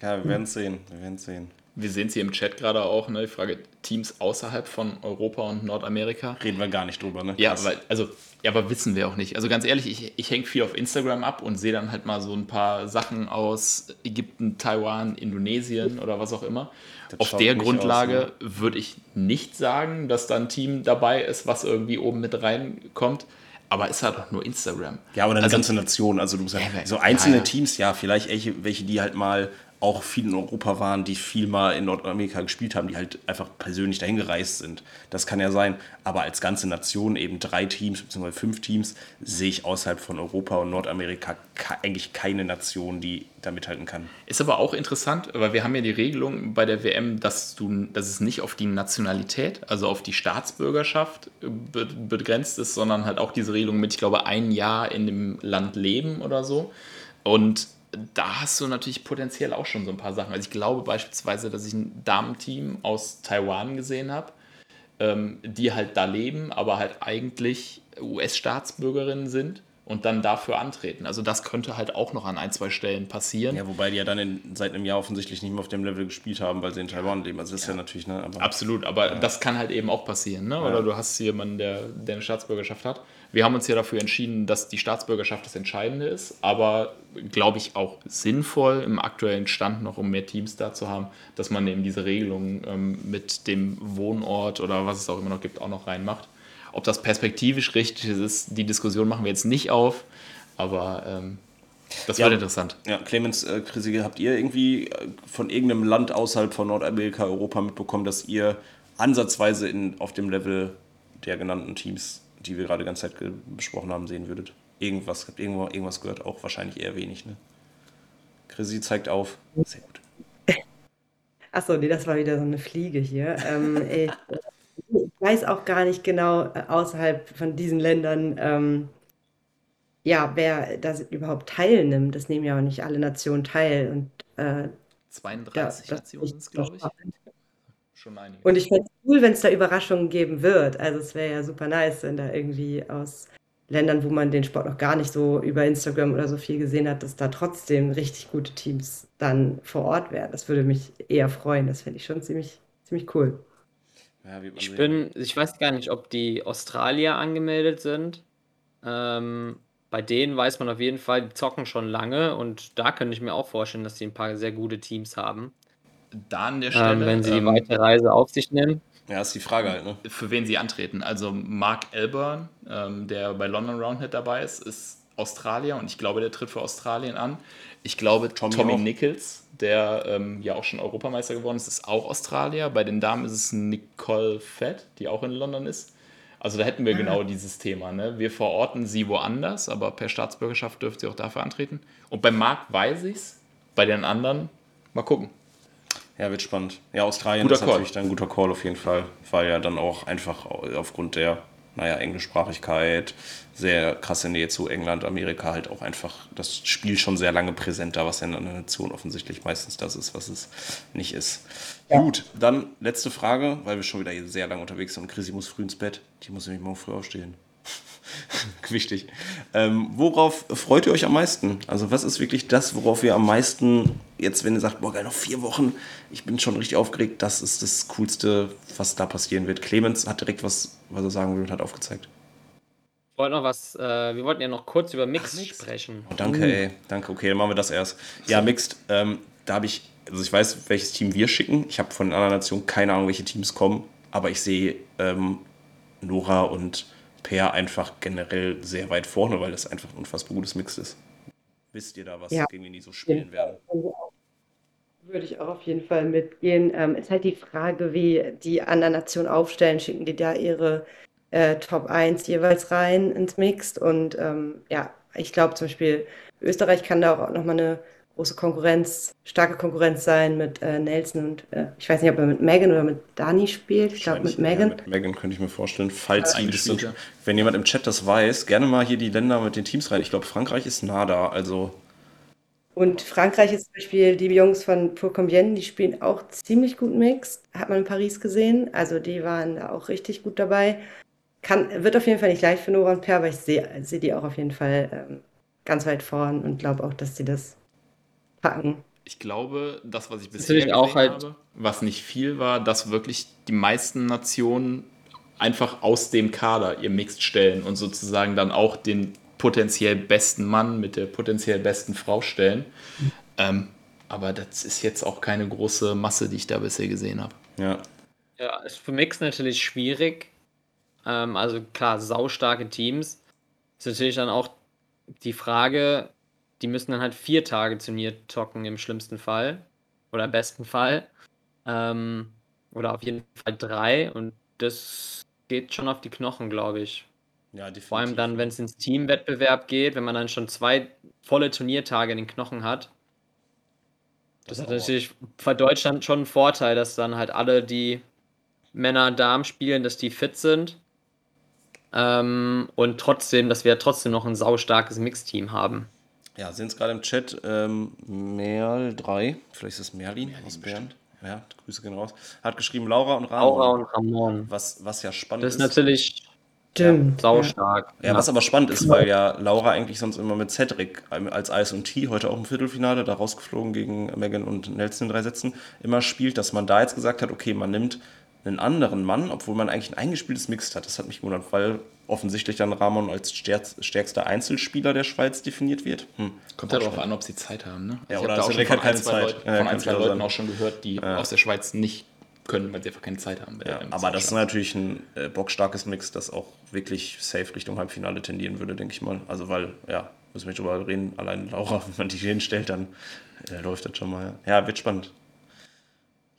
Ja, wir werden es sehen. Wir werden es sehen. Wir sehen es hier im Chat gerade auch, ne? Die Frage, Teams außerhalb von Europa und Nordamerika. Reden wir gar nicht drüber, ne? Ja, weil, also, ja, aber wissen wir auch nicht. Also ganz ehrlich, ich, ich hänge viel auf Instagram ab und sehe dann halt mal so ein paar Sachen aus Ägypten, Taiwan, Indonesien oder was auch immer. Das auf der Grundlage aus, würde ich nicht sagen, dass da ein Team dabei ist, was irgendwie oben mit reinkommt. Aber ist halt auch nur Instagram. Ja, aber eine Also- ganze Nation, also du musst Ja, so einzelne ja, ja. Teams, ja, vielleicht welche, welche, die halt mal auch viel in Europa waren, die viel mal in Nordamerika gespielt haben, die halt einfach persönlich dahin gereist sind. Das kann ja sein, aber als ganze Nation eben drei Teams bzw. fünf Teams sehe ich außerhalb von Europa und Nordamerika eigentlich keine Nation, die da mithalten kann. Ist aber auch interessant, weil wir haben ja die Regelung bei der WM, dass, du, dass es nicht auf die Nationalität, also auf die Staatsbürgerschaft be begrenzt ist, sondern halt auch diese Regelung mit, ich glaube, ein Jahr in dem Land leben oder so. Und da hast du natürlich potenziell auch schon so ein paar Sachen. Also ich glaube beispielsweise, dass ich ein Damenteam aus Taiwan gesehen habe, ähm, die halt da leben, aber halt eigentlich US-Staatsbürgerinnen sind und dann dafür antreten. Also das könnte halt auch noch an ein, zwei Stellen passieren. Ja, wobei die ja dann in, seit einem Jahr offensichtlich nicht mehr auf dem Level gespielt haben, weil sie in Taiwan leben. Also das ist ja natürlich, ne? Aber Absolut, aber das kann halt eben auch passieren, ne? Oder du hast jemanden, der, der eine Staatsbürgerschaft hat. Wir haben uns ja dafür entschieden, dass die Staatsbürgerschaft das Entscheidende ist, aber glaube ich auch sinnvoll im aktuellen Stand noch, um mehr Teams da zu haben, dass man eben diese Regelung ähm, mit dem Wohnort oder was es auch immer noch gibt, auch noch reinmacht. Ob das perspektivisch richtig ist, die Diskussion machen wir jetzt nicht auf, aber ähm, das Ja. wird interessant. Ja, Clemens, äh, Chrissy, habt ihr irgendwie äh, von irgendeinem Land außerhalb von Nordamerika, Europa mitbekommen, dass ihr ansatzweise in, auf dem Level der genannten Teams, die wir gerade die ganze Zeit besprochen haben, sehen würdet? Irgendwas, habt irgendwo, irgendwas gehört? Auch wahrscheinlich eher wenig, ne? Chrissy zeigt auf. Sehr gut. Achso, nee, das war wieder so eine Fliege hier. Ähm, ich, ich weiß auch gar nicht genau äh, außerhalb von diesen Ländern, ähm, ja, wer da überhaupt teilnimmt. Das nehmen ja auch nicht alle Nationen teil. Und, äh, 32 Ja, das Nationen ist sind es, glaube ich. spannend. Schon einige. und ich fände es cool, wenn es da Überraschungen geben wird. Also es wäre ja super nice, wenn da irgendwie aus Ländern, wo man den Sport noch gar nicht so über Instagram oder so viel gesehen hat, dass da trotzdem richtig gute Teams dann vor Ort wären. Das würde mich eher freuen. Das fände ich schon ziemlich, ziemlich cool. Ja, Ich sehen. bin, ich weiß gar nicht, ob die Australier angemeldet sind. Ähm, bei denen weiß man auf jeden Fall, die zocken schon lange und da könnte ich mir auch vorstellen, dass die ein paar sehr gute Teams haben, da an der Stelle, ähm, wenn sie die ähm, weite Reise auf sich nehmen. Ja, ist die Frage halt, ne? für wen sie antreten. Also Mark Elburn, ähm, der bei London Roundhead dabei ist, ist Australier und ich glaube, der tritt für Australien an. Ich glaube, Tommy Tommy. Nichols, der ähm, ja auch schon Europameister geworden ist, ist auch Australier. Bei den Damen ist es Nicole Fett, die auch in London ist. Also da hätten wir genau dieses Thema. Ne? Wir verorten sie woanders, aber per Staatsbürgerschaft dürfte sie auch dafür antreten. Und bei Mark weiß ich es, bei den anderen mal gucken. Ja, wird spannend. Ja, Australien Guter ist Call. natürlich dann ein guter Call auf jeden Fall, weil ja dann auch einfach aufgrund der, naja, Englischsprachigkeit, sehr krasse Nähe zu England, Amerika halt auch einfach das Spiel schon sehr lange präsent da, was ja in einer Nation offensichtlich meistens das ist, was es nicht ist. Gut, dann letzte Frage, weil wir schon wieder hier sehr lange unterwegs sind und Chrissy muss früh ins Bett. Die muss nämlich morgen früh aufstehen. Wichtig. Ähm, worauf freut ihr euch am meisten? Also was ist wirklich das, worauf ihr am meisten jetzt, wenn ihr sagt, boah, geil, noch vier Wochen, ich bin schon richtig aufgeregt, das ist das Coolste, was da passieren wird. Clemens hat direkt was, was er sagen will und hat aufgezeigt. Ich wollte noch was, äh, wir wollten ja noch kurz über Mix, Mix. sprechen. Oh, danke, ey, danke. Okay, dann machen wir das erst. Ja, Mixed, ähm, da habe ich, also ich weiß, welches Team wir schicken. Ich habe von einer anderen Nation keine Ahnung, welche Teams kommen, aber ich sehe ähm, Nora und Per einfach generell sehr weit vorne, weil das einfach ein unfassbar gutes Mix ist. Wisst ihr da, was ja. gegen die so spielen werden? Würde ich auch auf jeden Fall mitgehen. Ähm, ist halt die Frage, wie die anderen Nationen aufstellen. Schicken die da ihre äh, Top 1 jeweils rein ins Mixed? Und ähm, ja, ich glaube zum Beispiel, Österreich kann da auch nochmal eine große Konkurrenz, starke Konkurrenz sein mit äh, Nelson und äh, ich weiß nicht, ob er mit Megan oder mit Dani spielt. Ich glaube mit Megan. Ja, mit Megan könnte ich mir vorstellen, falls ja, sind. Wenn jemand im Chat das weiß, gerne mal hier die Länder mit den Teams rein. Ich glaube, Frankreich ist nah da, also. Und Frankreich ist zum Beispiel die Jungs von Pour Combien, die spielen auch ziemlich gut Mix. Hat man in Paris gesehen. Also die waren da auch richtig gut dabei. Kann, wird auf jeden Fall nicht leicht für Nora und Per, aber ich sehe seh die auch auf jeden Fall ähm, ganz weit vorn und glaube auch, dass sie das packen. Ich glaube, das, was ich bisher gesehen auch halt habe, was nicht viel war, dass wirklich die meisten Nationen einfach aus dem Kader ihr Mixed stellen und sozusagen dann auch den potenziell besten Mann mit der potenziell besten Frau stellen. Mhm. Ähm, aber das ist jetzt auch keine große Masse, die ich da bisher gesehen habe. Ja. Ja, ist für Mix natürlich schwierig. Ähm, also klar, saustarke Teams. Ist natürlich dann auch die Frage, die müssen dann halt vier Tage Turnier tocken im schlimmsten Fall. Oder im besten Fall. Ähm, oder auf jeden Fall drei. Und das geht schon auf die Knochen, glaube ich. Ja, definitiv. Vor allem dann, wenn es ins Teamwettbewerb geht, wenn man dann schon zwei volle Turniertage in den Knochen hat. Das, das hat natürlich für Deutschland schon einen Vorteil, dass dann halt alle, die Männer und Damen spielen, dass die fit sind. Ähm, und trotzdem, dass wir trotzdem noch ein saustarkes Mixteam haben. Ja, sind es gerade im Chat. Ähm, Merl 3, vielleicht ist es Merlin, Merlin aus Bern. Ja, Grüße gehen raus. Hat geschrieben Laura und Ramon. Laura und Ramon. Was, was ja spannend ist. Das ist natürlich Stimmt. Ja, saustark. Ja, ja, was aber spannend ist, weil ja Laura eigentlich sonst immer mit Cedric als Eis und T, heute auch im Viertelfinale, da rausgeflogen gegen Megan und Nelson in drei Sätzen, immer spielt, dass man da jetzt gesagt hat, okay, man nimmt einen anderen Mann, obwohl man eigentlich ein eingespieltes Mixed hat. Das hat mich gewundert, weil offensichtlich dann Ramon als stärkster Einzelspieler der Schweiz definiert wird. Hm. Kommt ja darauf an, ob sie Zeit haben. Ne? Ja, also oder ich habe da auch schon von ein, zwei, Leut, von ein, zwei Leuten auch schon gehört, die ja. aus der Schweiz nicht können, weil sie einfach keine Zeit haben. Ja, aber das ist natürlich ein äh, bockstarkes Mix, das auch wirklich safe Richtung Halbfinale tendieren würde, denke ich mal. Also weil, ja, müssen wir nicht drüber reden, allein Laura, wenn man die hier hinstellt, dann äh, läuft das schon mal. Ja, wird spannend.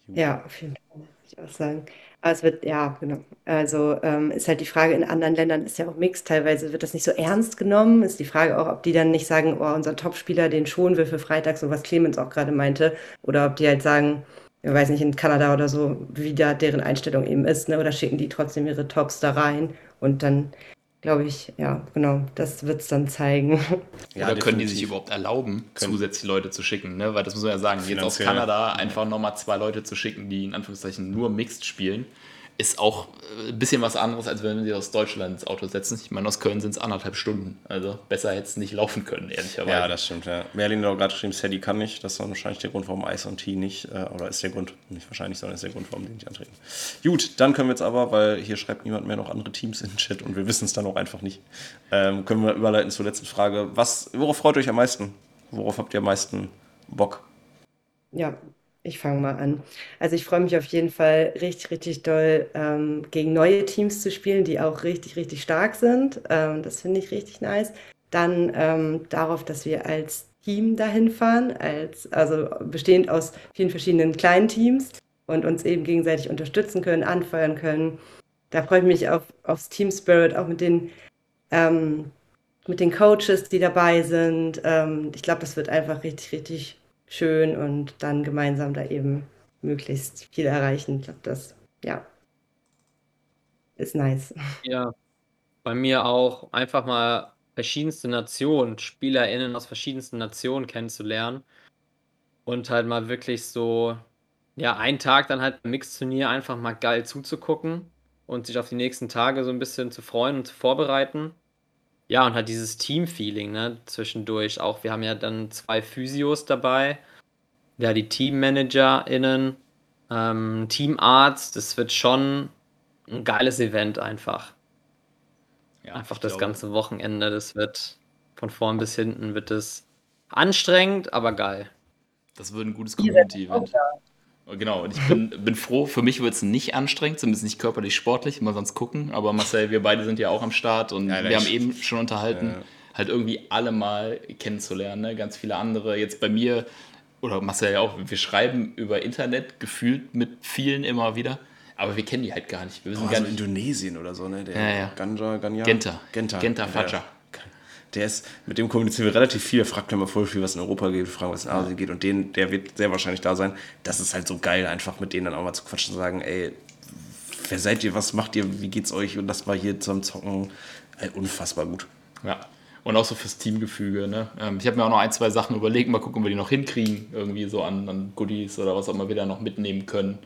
Ja, auf jeden Fall, ich auch sagen. Aber es wird, ja, genau. Also ähm, ist halt die Frage, in anderen Ländern ist ja auch Mix, teilweise wird das nicht so ernst genommen. Ist die Frage auch, ob die dann nicht sagen, oh, unser Topspieler, den schonen wir für Freitag, so was Clemens auch gerade meinte. Oder ob die halt sagen, ich weiß nicht, in Kanada oder so, wie da deren Einstellung eben ist, ne? Oder schicken die trotzdem ihre Tops da rein und dann glaube ich, ja, genau, das wird es dann zeigen. Ja, Oder können die sich überhaupt erlauben, können. zusätzliche Leute zu schicken? Ne? Weil das muss man ja sagen, jetzt aus Kanada einfach nochmal zwei Leute zu schicken, die in Anführungszeichen nur Mixed spielen, ist auch äh, ein bisschen was anderes, als wenn wir sie aus Deutschland ins Auto setzen. Ich meine, aus Köln sind es anderthalb Stunden. Also besser hätte es nicht laufen können, ehrlicherweise. Ja, das stimmt. Ja. Merlin hat gerade geschrieben, Sadie kann nicht. Das ist wahrscheinlich der Grund, warum Ice und T nicht, äh, oder ist der Grund, nicht wahrscheinlich, sondern ist der Grund, warum die nicht antreten. Gut, dann können wir jetzt aber, weil hier schreibt niemand mehr noch andere Teams in den Chat und wir wissen es dann auch einfach nicht, ähm, können wir überleiten zur letzten Frage. Was, worauf freut ihr euch am meisten? Worauf habt ihr am meisten Bock? Ja, ich fange mal an. Also ich freue mich auf jeden Fall richtig, richtig doll, ähm, gegen neue Teams zu spielen, die auch richtig, richtig stark sind. Ähm, das finde ich richtig nice. Dann ähm, darauf, dass wir als Team dahin fahren, als, also bestehend aus vielen verschiedenen kleinen Teams und uns eben gegenseitig unterstützen können, anfeuern können. Da freue ich mich auf, aufs Team Spirit, auch mit den, ähm, mit den Coaches, die dabei sind. Ähm, ich glaube, das wird einfach richtig, richtig schön und dann gemeinsam da eben möglichst viel erreichen. Ich glaube, das, ja, ist nice. Ja, bei mir auch einfach mal verschiedenste Nationen, SpielerInnen aus verschiedensten Nationen kennenzulernen und halt mal wirklich so, ja, einen Tag dann halt Mixturnier einfach mal geil zuzugucken und sich auf die nächsten Tage so ein bisschen zu freuen und zu vorbereiten. Ja, und halt dieses Team-Feeling, ne, zwischendurch auch. Wir haben ja dann zwei Physios dabei, ja, die TeammanagerInnen, ähm, Teamarzt. Das wird schon ein geiles Event einfach. Ja, Einfach das glaube, ganze Wochenende. Das wird von vorn bis hinten wird es anstrengend, aber geil. Das wird ein gutes Community-Event. Genau, und ich bin, bin froh, für mich wird es nicht anstrengend, zumindest nicht körperlich sportlich, mal sonst gucken. Aber Marcel, wir beide sind ja auch am Start und Ja, wir haben eben schon unterhalten, Ja. halt irgendwie alle mal kennenzulernen, ne? ganz viele andere. Jetzt bei mir, oder Marcel ja auch, wir schreiben über Internet, gefühlt mit vielen immer wieder, aber wir kennen die halt gar nicht. Wir wissen Boah, gar so nicht. Indonesien oder so, ne? Der Ja, ja. Ganja, Ganja. Genta. Genta. Genta Ja, Fatscher. Der ist, mit dem kommunizieren wir relativ viel. Fragt immer voll viel, was in Europa geht, fragen, was in Asien geht. Und den, der wird sehr wahrscheinlich da sein. Das ist halt so geil, einfach mit denen dann auch mal zu quatschen und sagen, ey, wer seid ihr, was macht ihr, wie geht's euch? Und das mal hier zum Zocken. Ey, unfassbar gut. Ja. Und auch so fürs Teamgefüge. Ne? Ähm, ich habe mir auch noch ein, zwei Sachen überlegt, mal gucken, ob wir die noch hinkriegen, irgendwie so an, an Goodies oder was auch immer wir da noch mitnehmen können.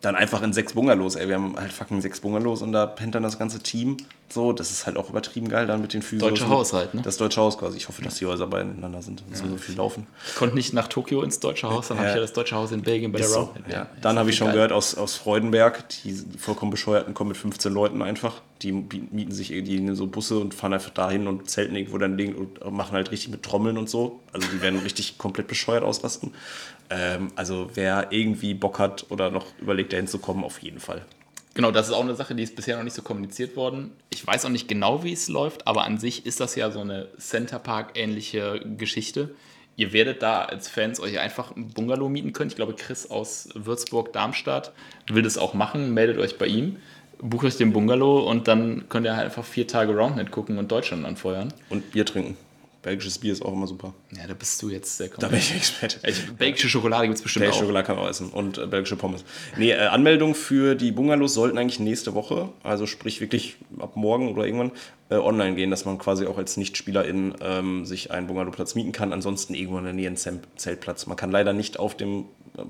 Dann einfach in sechs Bungalows, ey. Wir haben halt fucking sechs Bungalows und da pennt dann das ganze Team. So, das ist halt auch übertrieben geil dann mit den Physios. Deutsche Haus halt, ne? Das deutsche Haus quasi. Ich hoffe, dass die Häuser beieinander sind und so, viel laufen. Ich konnte nicht nach Tokio ins Deutsche Haus, dann habe Ja. ich ja das Deutsche Haus in Belgien bei der so, Round. ja. Dann habe ich schon gehört aus, aus Freudenberg, die vollkommen bescheuerten kommen mit 15 Leuten einfach. Die mieten sich irgendwie so Busse und fahren einfach dahin und zelten irgendwo dann Ding und machen halt richtig mit Trommeln und so. Also die werden richtig komplett bescheuert ausrasten. Ähm, also wer irgendwie Bock hat oder noch überlegt, dahin zu kommen, auf jeden Fall. Genau, das ist auch eine Sache, die ist bisher noch nicht so kommuniziert worden. Ich weiß auch nicht genau, wie es läuft, aber an sich ist das ja so eine Center Park-ähnliche Geschichte. Ihr werdet da als Fans euch einfach ein Bungalow mieten können. Ich glaube, Chris aus Würzburg, Darmstadt will das auch machen. Meldet euch bei ihm, bucht euch den Bungalow und dann könnt ihr halt einfach vier Tage Roundnet gucken und Deutschland anfeuern. Und Bier trinken. Belgisches Bier ist auch immer super. Ja, da bist du jetzt sehr Da bin ich Experte. Belgische Schokolade gibt es bestimmt Belgische auch. Schokolade kann man auch essen und äh, belgische Pommes. Nee, äh, Anmeldungen für die Bungalows sollten eigentlich nächste Woche, also sprich wirklich ab morgen oder irgendwann, äh, online gehen, dass man quasi auch als Nichtspielerin ähm, sich einen Bungalowplatz mieten kann. Ansonsten irgendwo in der Nähe einen Zeltplatz. Man kann leider nicht auf dem,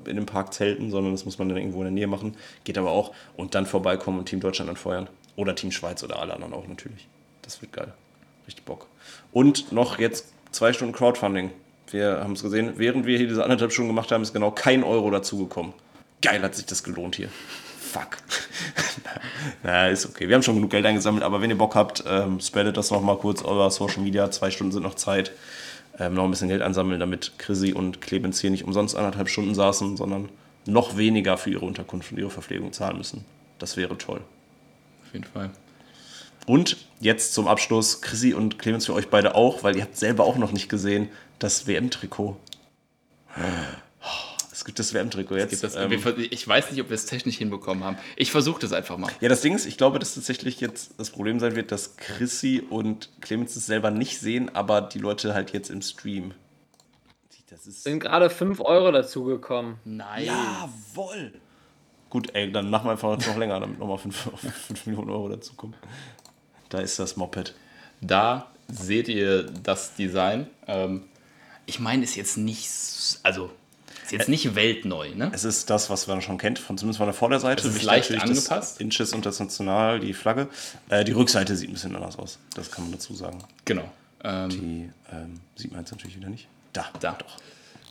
in dem Park zelten, sondern das muss man dann irgendwo in der Nähe machen. Geht aber auch. Und dann vorbeikommen und Team Deutschland anfeuern. Oder Team Schweiz oder alle anderen auch natürlich. Das wird geil. Richtig Bock. Und noch jetzt zwei Stunden Crowdfunding. Wir haben es gesehen, während wir hier diese anderthalb Stunden gemacht haben, ist genau kein Euro dazugekommen. Geil hat sich das gelohnt hier. Fuck. Na, ist okay. Wir haben schon genug Geld eingesammelt, aber wenn ihr Bock habt, ähm, spreadet das noch mal kurz euer Social Media. Zwei Stunden sind noch Zeit. Ähm, noch ein bisschen Geld ansammeln, damit Chrissy und Clemens hier nicht umsonst anderthalb Stunden saßen, sondern noch weniger für ihre Unterkunft und ihre Verpflegung zahlen müssen. Das wäre toll. Auf jeden Fall. Und jetzt zum Abschluss, Chrissy und Clemens für euch beide auch, weil ihr habt selber auch noch nicht gesehen, das WM-Trikot. Es gibt das WM-Trikot jetzt. Gibt das, ähm, ich weiß nicht, ob wir es technisch hinbekommen haben. Ich versuche das einfach mal. ja, das Ding ist, ich glaube, dass tatsächlich jetzt das Problem sein wird, dass Chrissy und Clemens es selber nicht sehen, aber die Leute halt jetzt im Stream. Das ist. Sind gerade 5 Euro dazugekommen. Nein. Jawoll! Gut, ey, dann machen wir einfach noch länger, damit nochmal 5 Millionen Euro dazukommen. Da ist das Moped. Da seht ihr das Design. Ähm, ich meine, ist jetzt nicht, also ist jetzt nicht weltneu, ne? Es ist das, was man schon kennt, von, zumindest von der Vorderseite. Es ist leicht angepasst. Inches und das National, die Flagge. Äh, die Rückseite sieht ein bisschen anders aus. Das kann man dazu sagen. Genau. Ähm, Die ähm, sieht man jetzt natürlich wieder nicht. Da, Da. Doch.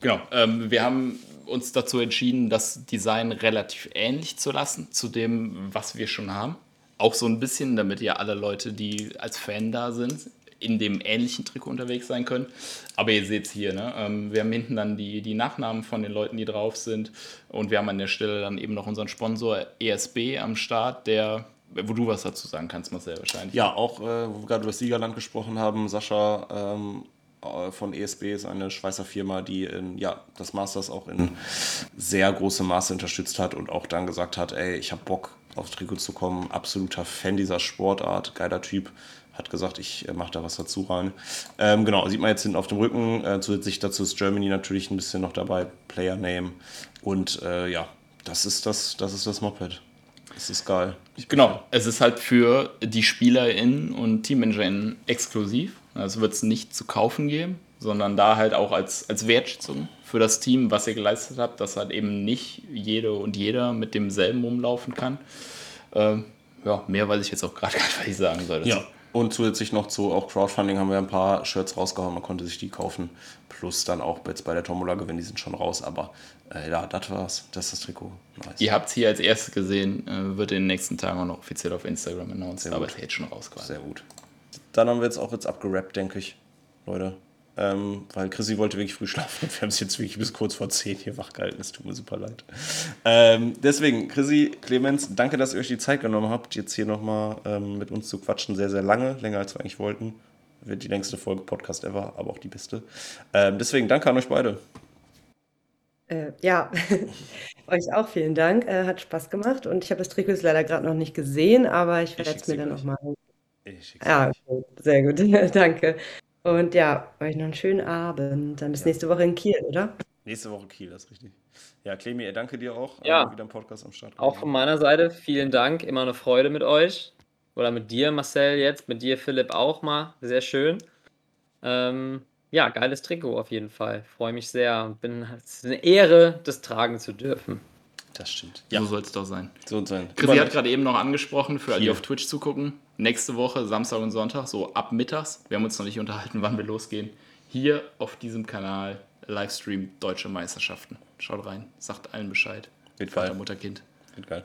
Genau. Ähm, wir haben uns dazu entschieden, das Design relativ ähnlich zu lassen zu dem, was wir schon haben. Auch so ein bisschen, damit ja alle Leute, die als Fan da sind, in dem ähnlichen Trikot unterwegs sein können. Aber ihr seht es hier, ne? ähm, wir haben hinten dann die, die Nachnamen von den Leuten, die drauf sind. Und wir haben an der Stelle dann eben noch unseren Sponsor ESB am Start, der, wo du was dazu sagen kannst, Marcel, wahrscheinlich. Ja, auch, äh, wo wir gerade über das Siegerland gesprochen haben, Sascha ähm, äh, von ESB ist eine Schweizer Firma, die in, ja, das Masters auch in sehr großem Maße unterstützt hat und auch dann gesagt hat, ey, ich habe Bock aufs Trikot zu kommen, absoluter Fan dieser Sportart, geiler Typ, hat gesagt, ich äh, mache da was dazu rein. Ähm, genau, sieht man jetzt hinten auf dem Rücken, äh, zusätzlich dazu ist Germany natürlich ein bisschen noch dabei, Player Name und äh, ja, das ist das, das ist das Moped. Das ist geil. Genau, es ist halt für die SpielerInnen und TeammanagerInnen exklusiv. Also wird es nicht zu kaufen geben, sondern da halt auch als, als Wertschätzung für das Team, was ihr geleistet habt, dass halt eben nicht jede und jeder mit demselben rumlaufen kann. Ähm, ja, mehr weiß ich jetzt auch gerade gar nicht, was ich sagen soll. Ja, Und zusätzlich noch zu auch Crowdfunding haben wir ein paar Shirts rausgehauen. Man konnte sich die kaufen. Plus dann auch jetzt bei der Tombola gewinnen. Die sind schon raus. Aber äh, ja, das war's. Das ist das Trikot. Nice. Ihr habt es hier als erstes gesehen. Äh, wird in den nächsten Tagen auch noch offiziell auf Instagram announced. Sehr aber gut. ist jetzt schon raus quasi. Sehr gut. Dann haben wir jetzt auch jetzt abgerappt, denke ich, Leute. Ähm, weil Chrissy wollte wirklich früh schlafen und wir haben es jetzt wirklich bis kurz vor 10 hier wachgehalten. Es tut mir super leid. Ähm, deswegen, Chrissy, Clemens, danke, dass ihr euch die Zeit genommen habt, jetzt hier nochmal ähm, mit uns zu quatschen. Sehr, sehr lange, länger als wir eigentlich wollten. Wird die längste Folge Podcast ever, aber auch die beste. Ähm, deswegen danke an euch beide. Äh, ja, euch auch vielen Dank. Äh, hat Spaß gemacht und ich habe das Trikot leider gerade noch nicht gesehen, aber ich werde es mir dann nochmal. Ja, euch. okay, sehr gut. Danke. Und ja, euch noch einen schönen Abend. Dann bis Ja. nächste Woche in Kiel, oder? Nächste Woche Kiel, das ist richtig. Ja, Clemi, äh, danke dir auch. Ja. äh, wieder im Podcast am Start. Auch von meiner Seite vielen Dank, immer eine Freude mit euch. Oder mit dir, Marcel, jetzt, mit dir, Philipp, auch mal. Sehr schön. Ähm, ja, geiles Trikot auf jeden Fall. Freue mich sehr und bin, es ist eine Ehre, das tragen zu dürfen. Das stimmt. So soll es doch sein. So sein. Chrissy hat gerade eben noch angesprochen, für alle, die auf Twitch zugucken. Nächste Woche, Samstag und Sonntag, so ab mittags. Wir haben uns noch nicht unterhalten, wann wir losgehen. Hier auf diesem Kanal Livestream Deutsche Meisterschaften. Schaut rein, sagt allen Bescheid. Wird Vater, geil. Mutter, Kind. Wird geil.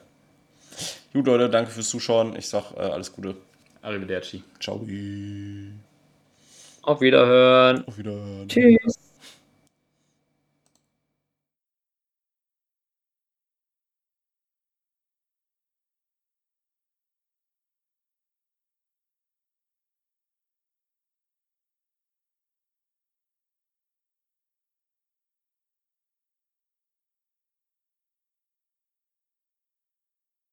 Gut, Leute, danke fürs Zuschauen. Ich sag äh, alles Gute. Arrivederci. Ciao. Auf Wiederhören. Auf Wiedersehen. Tschüss.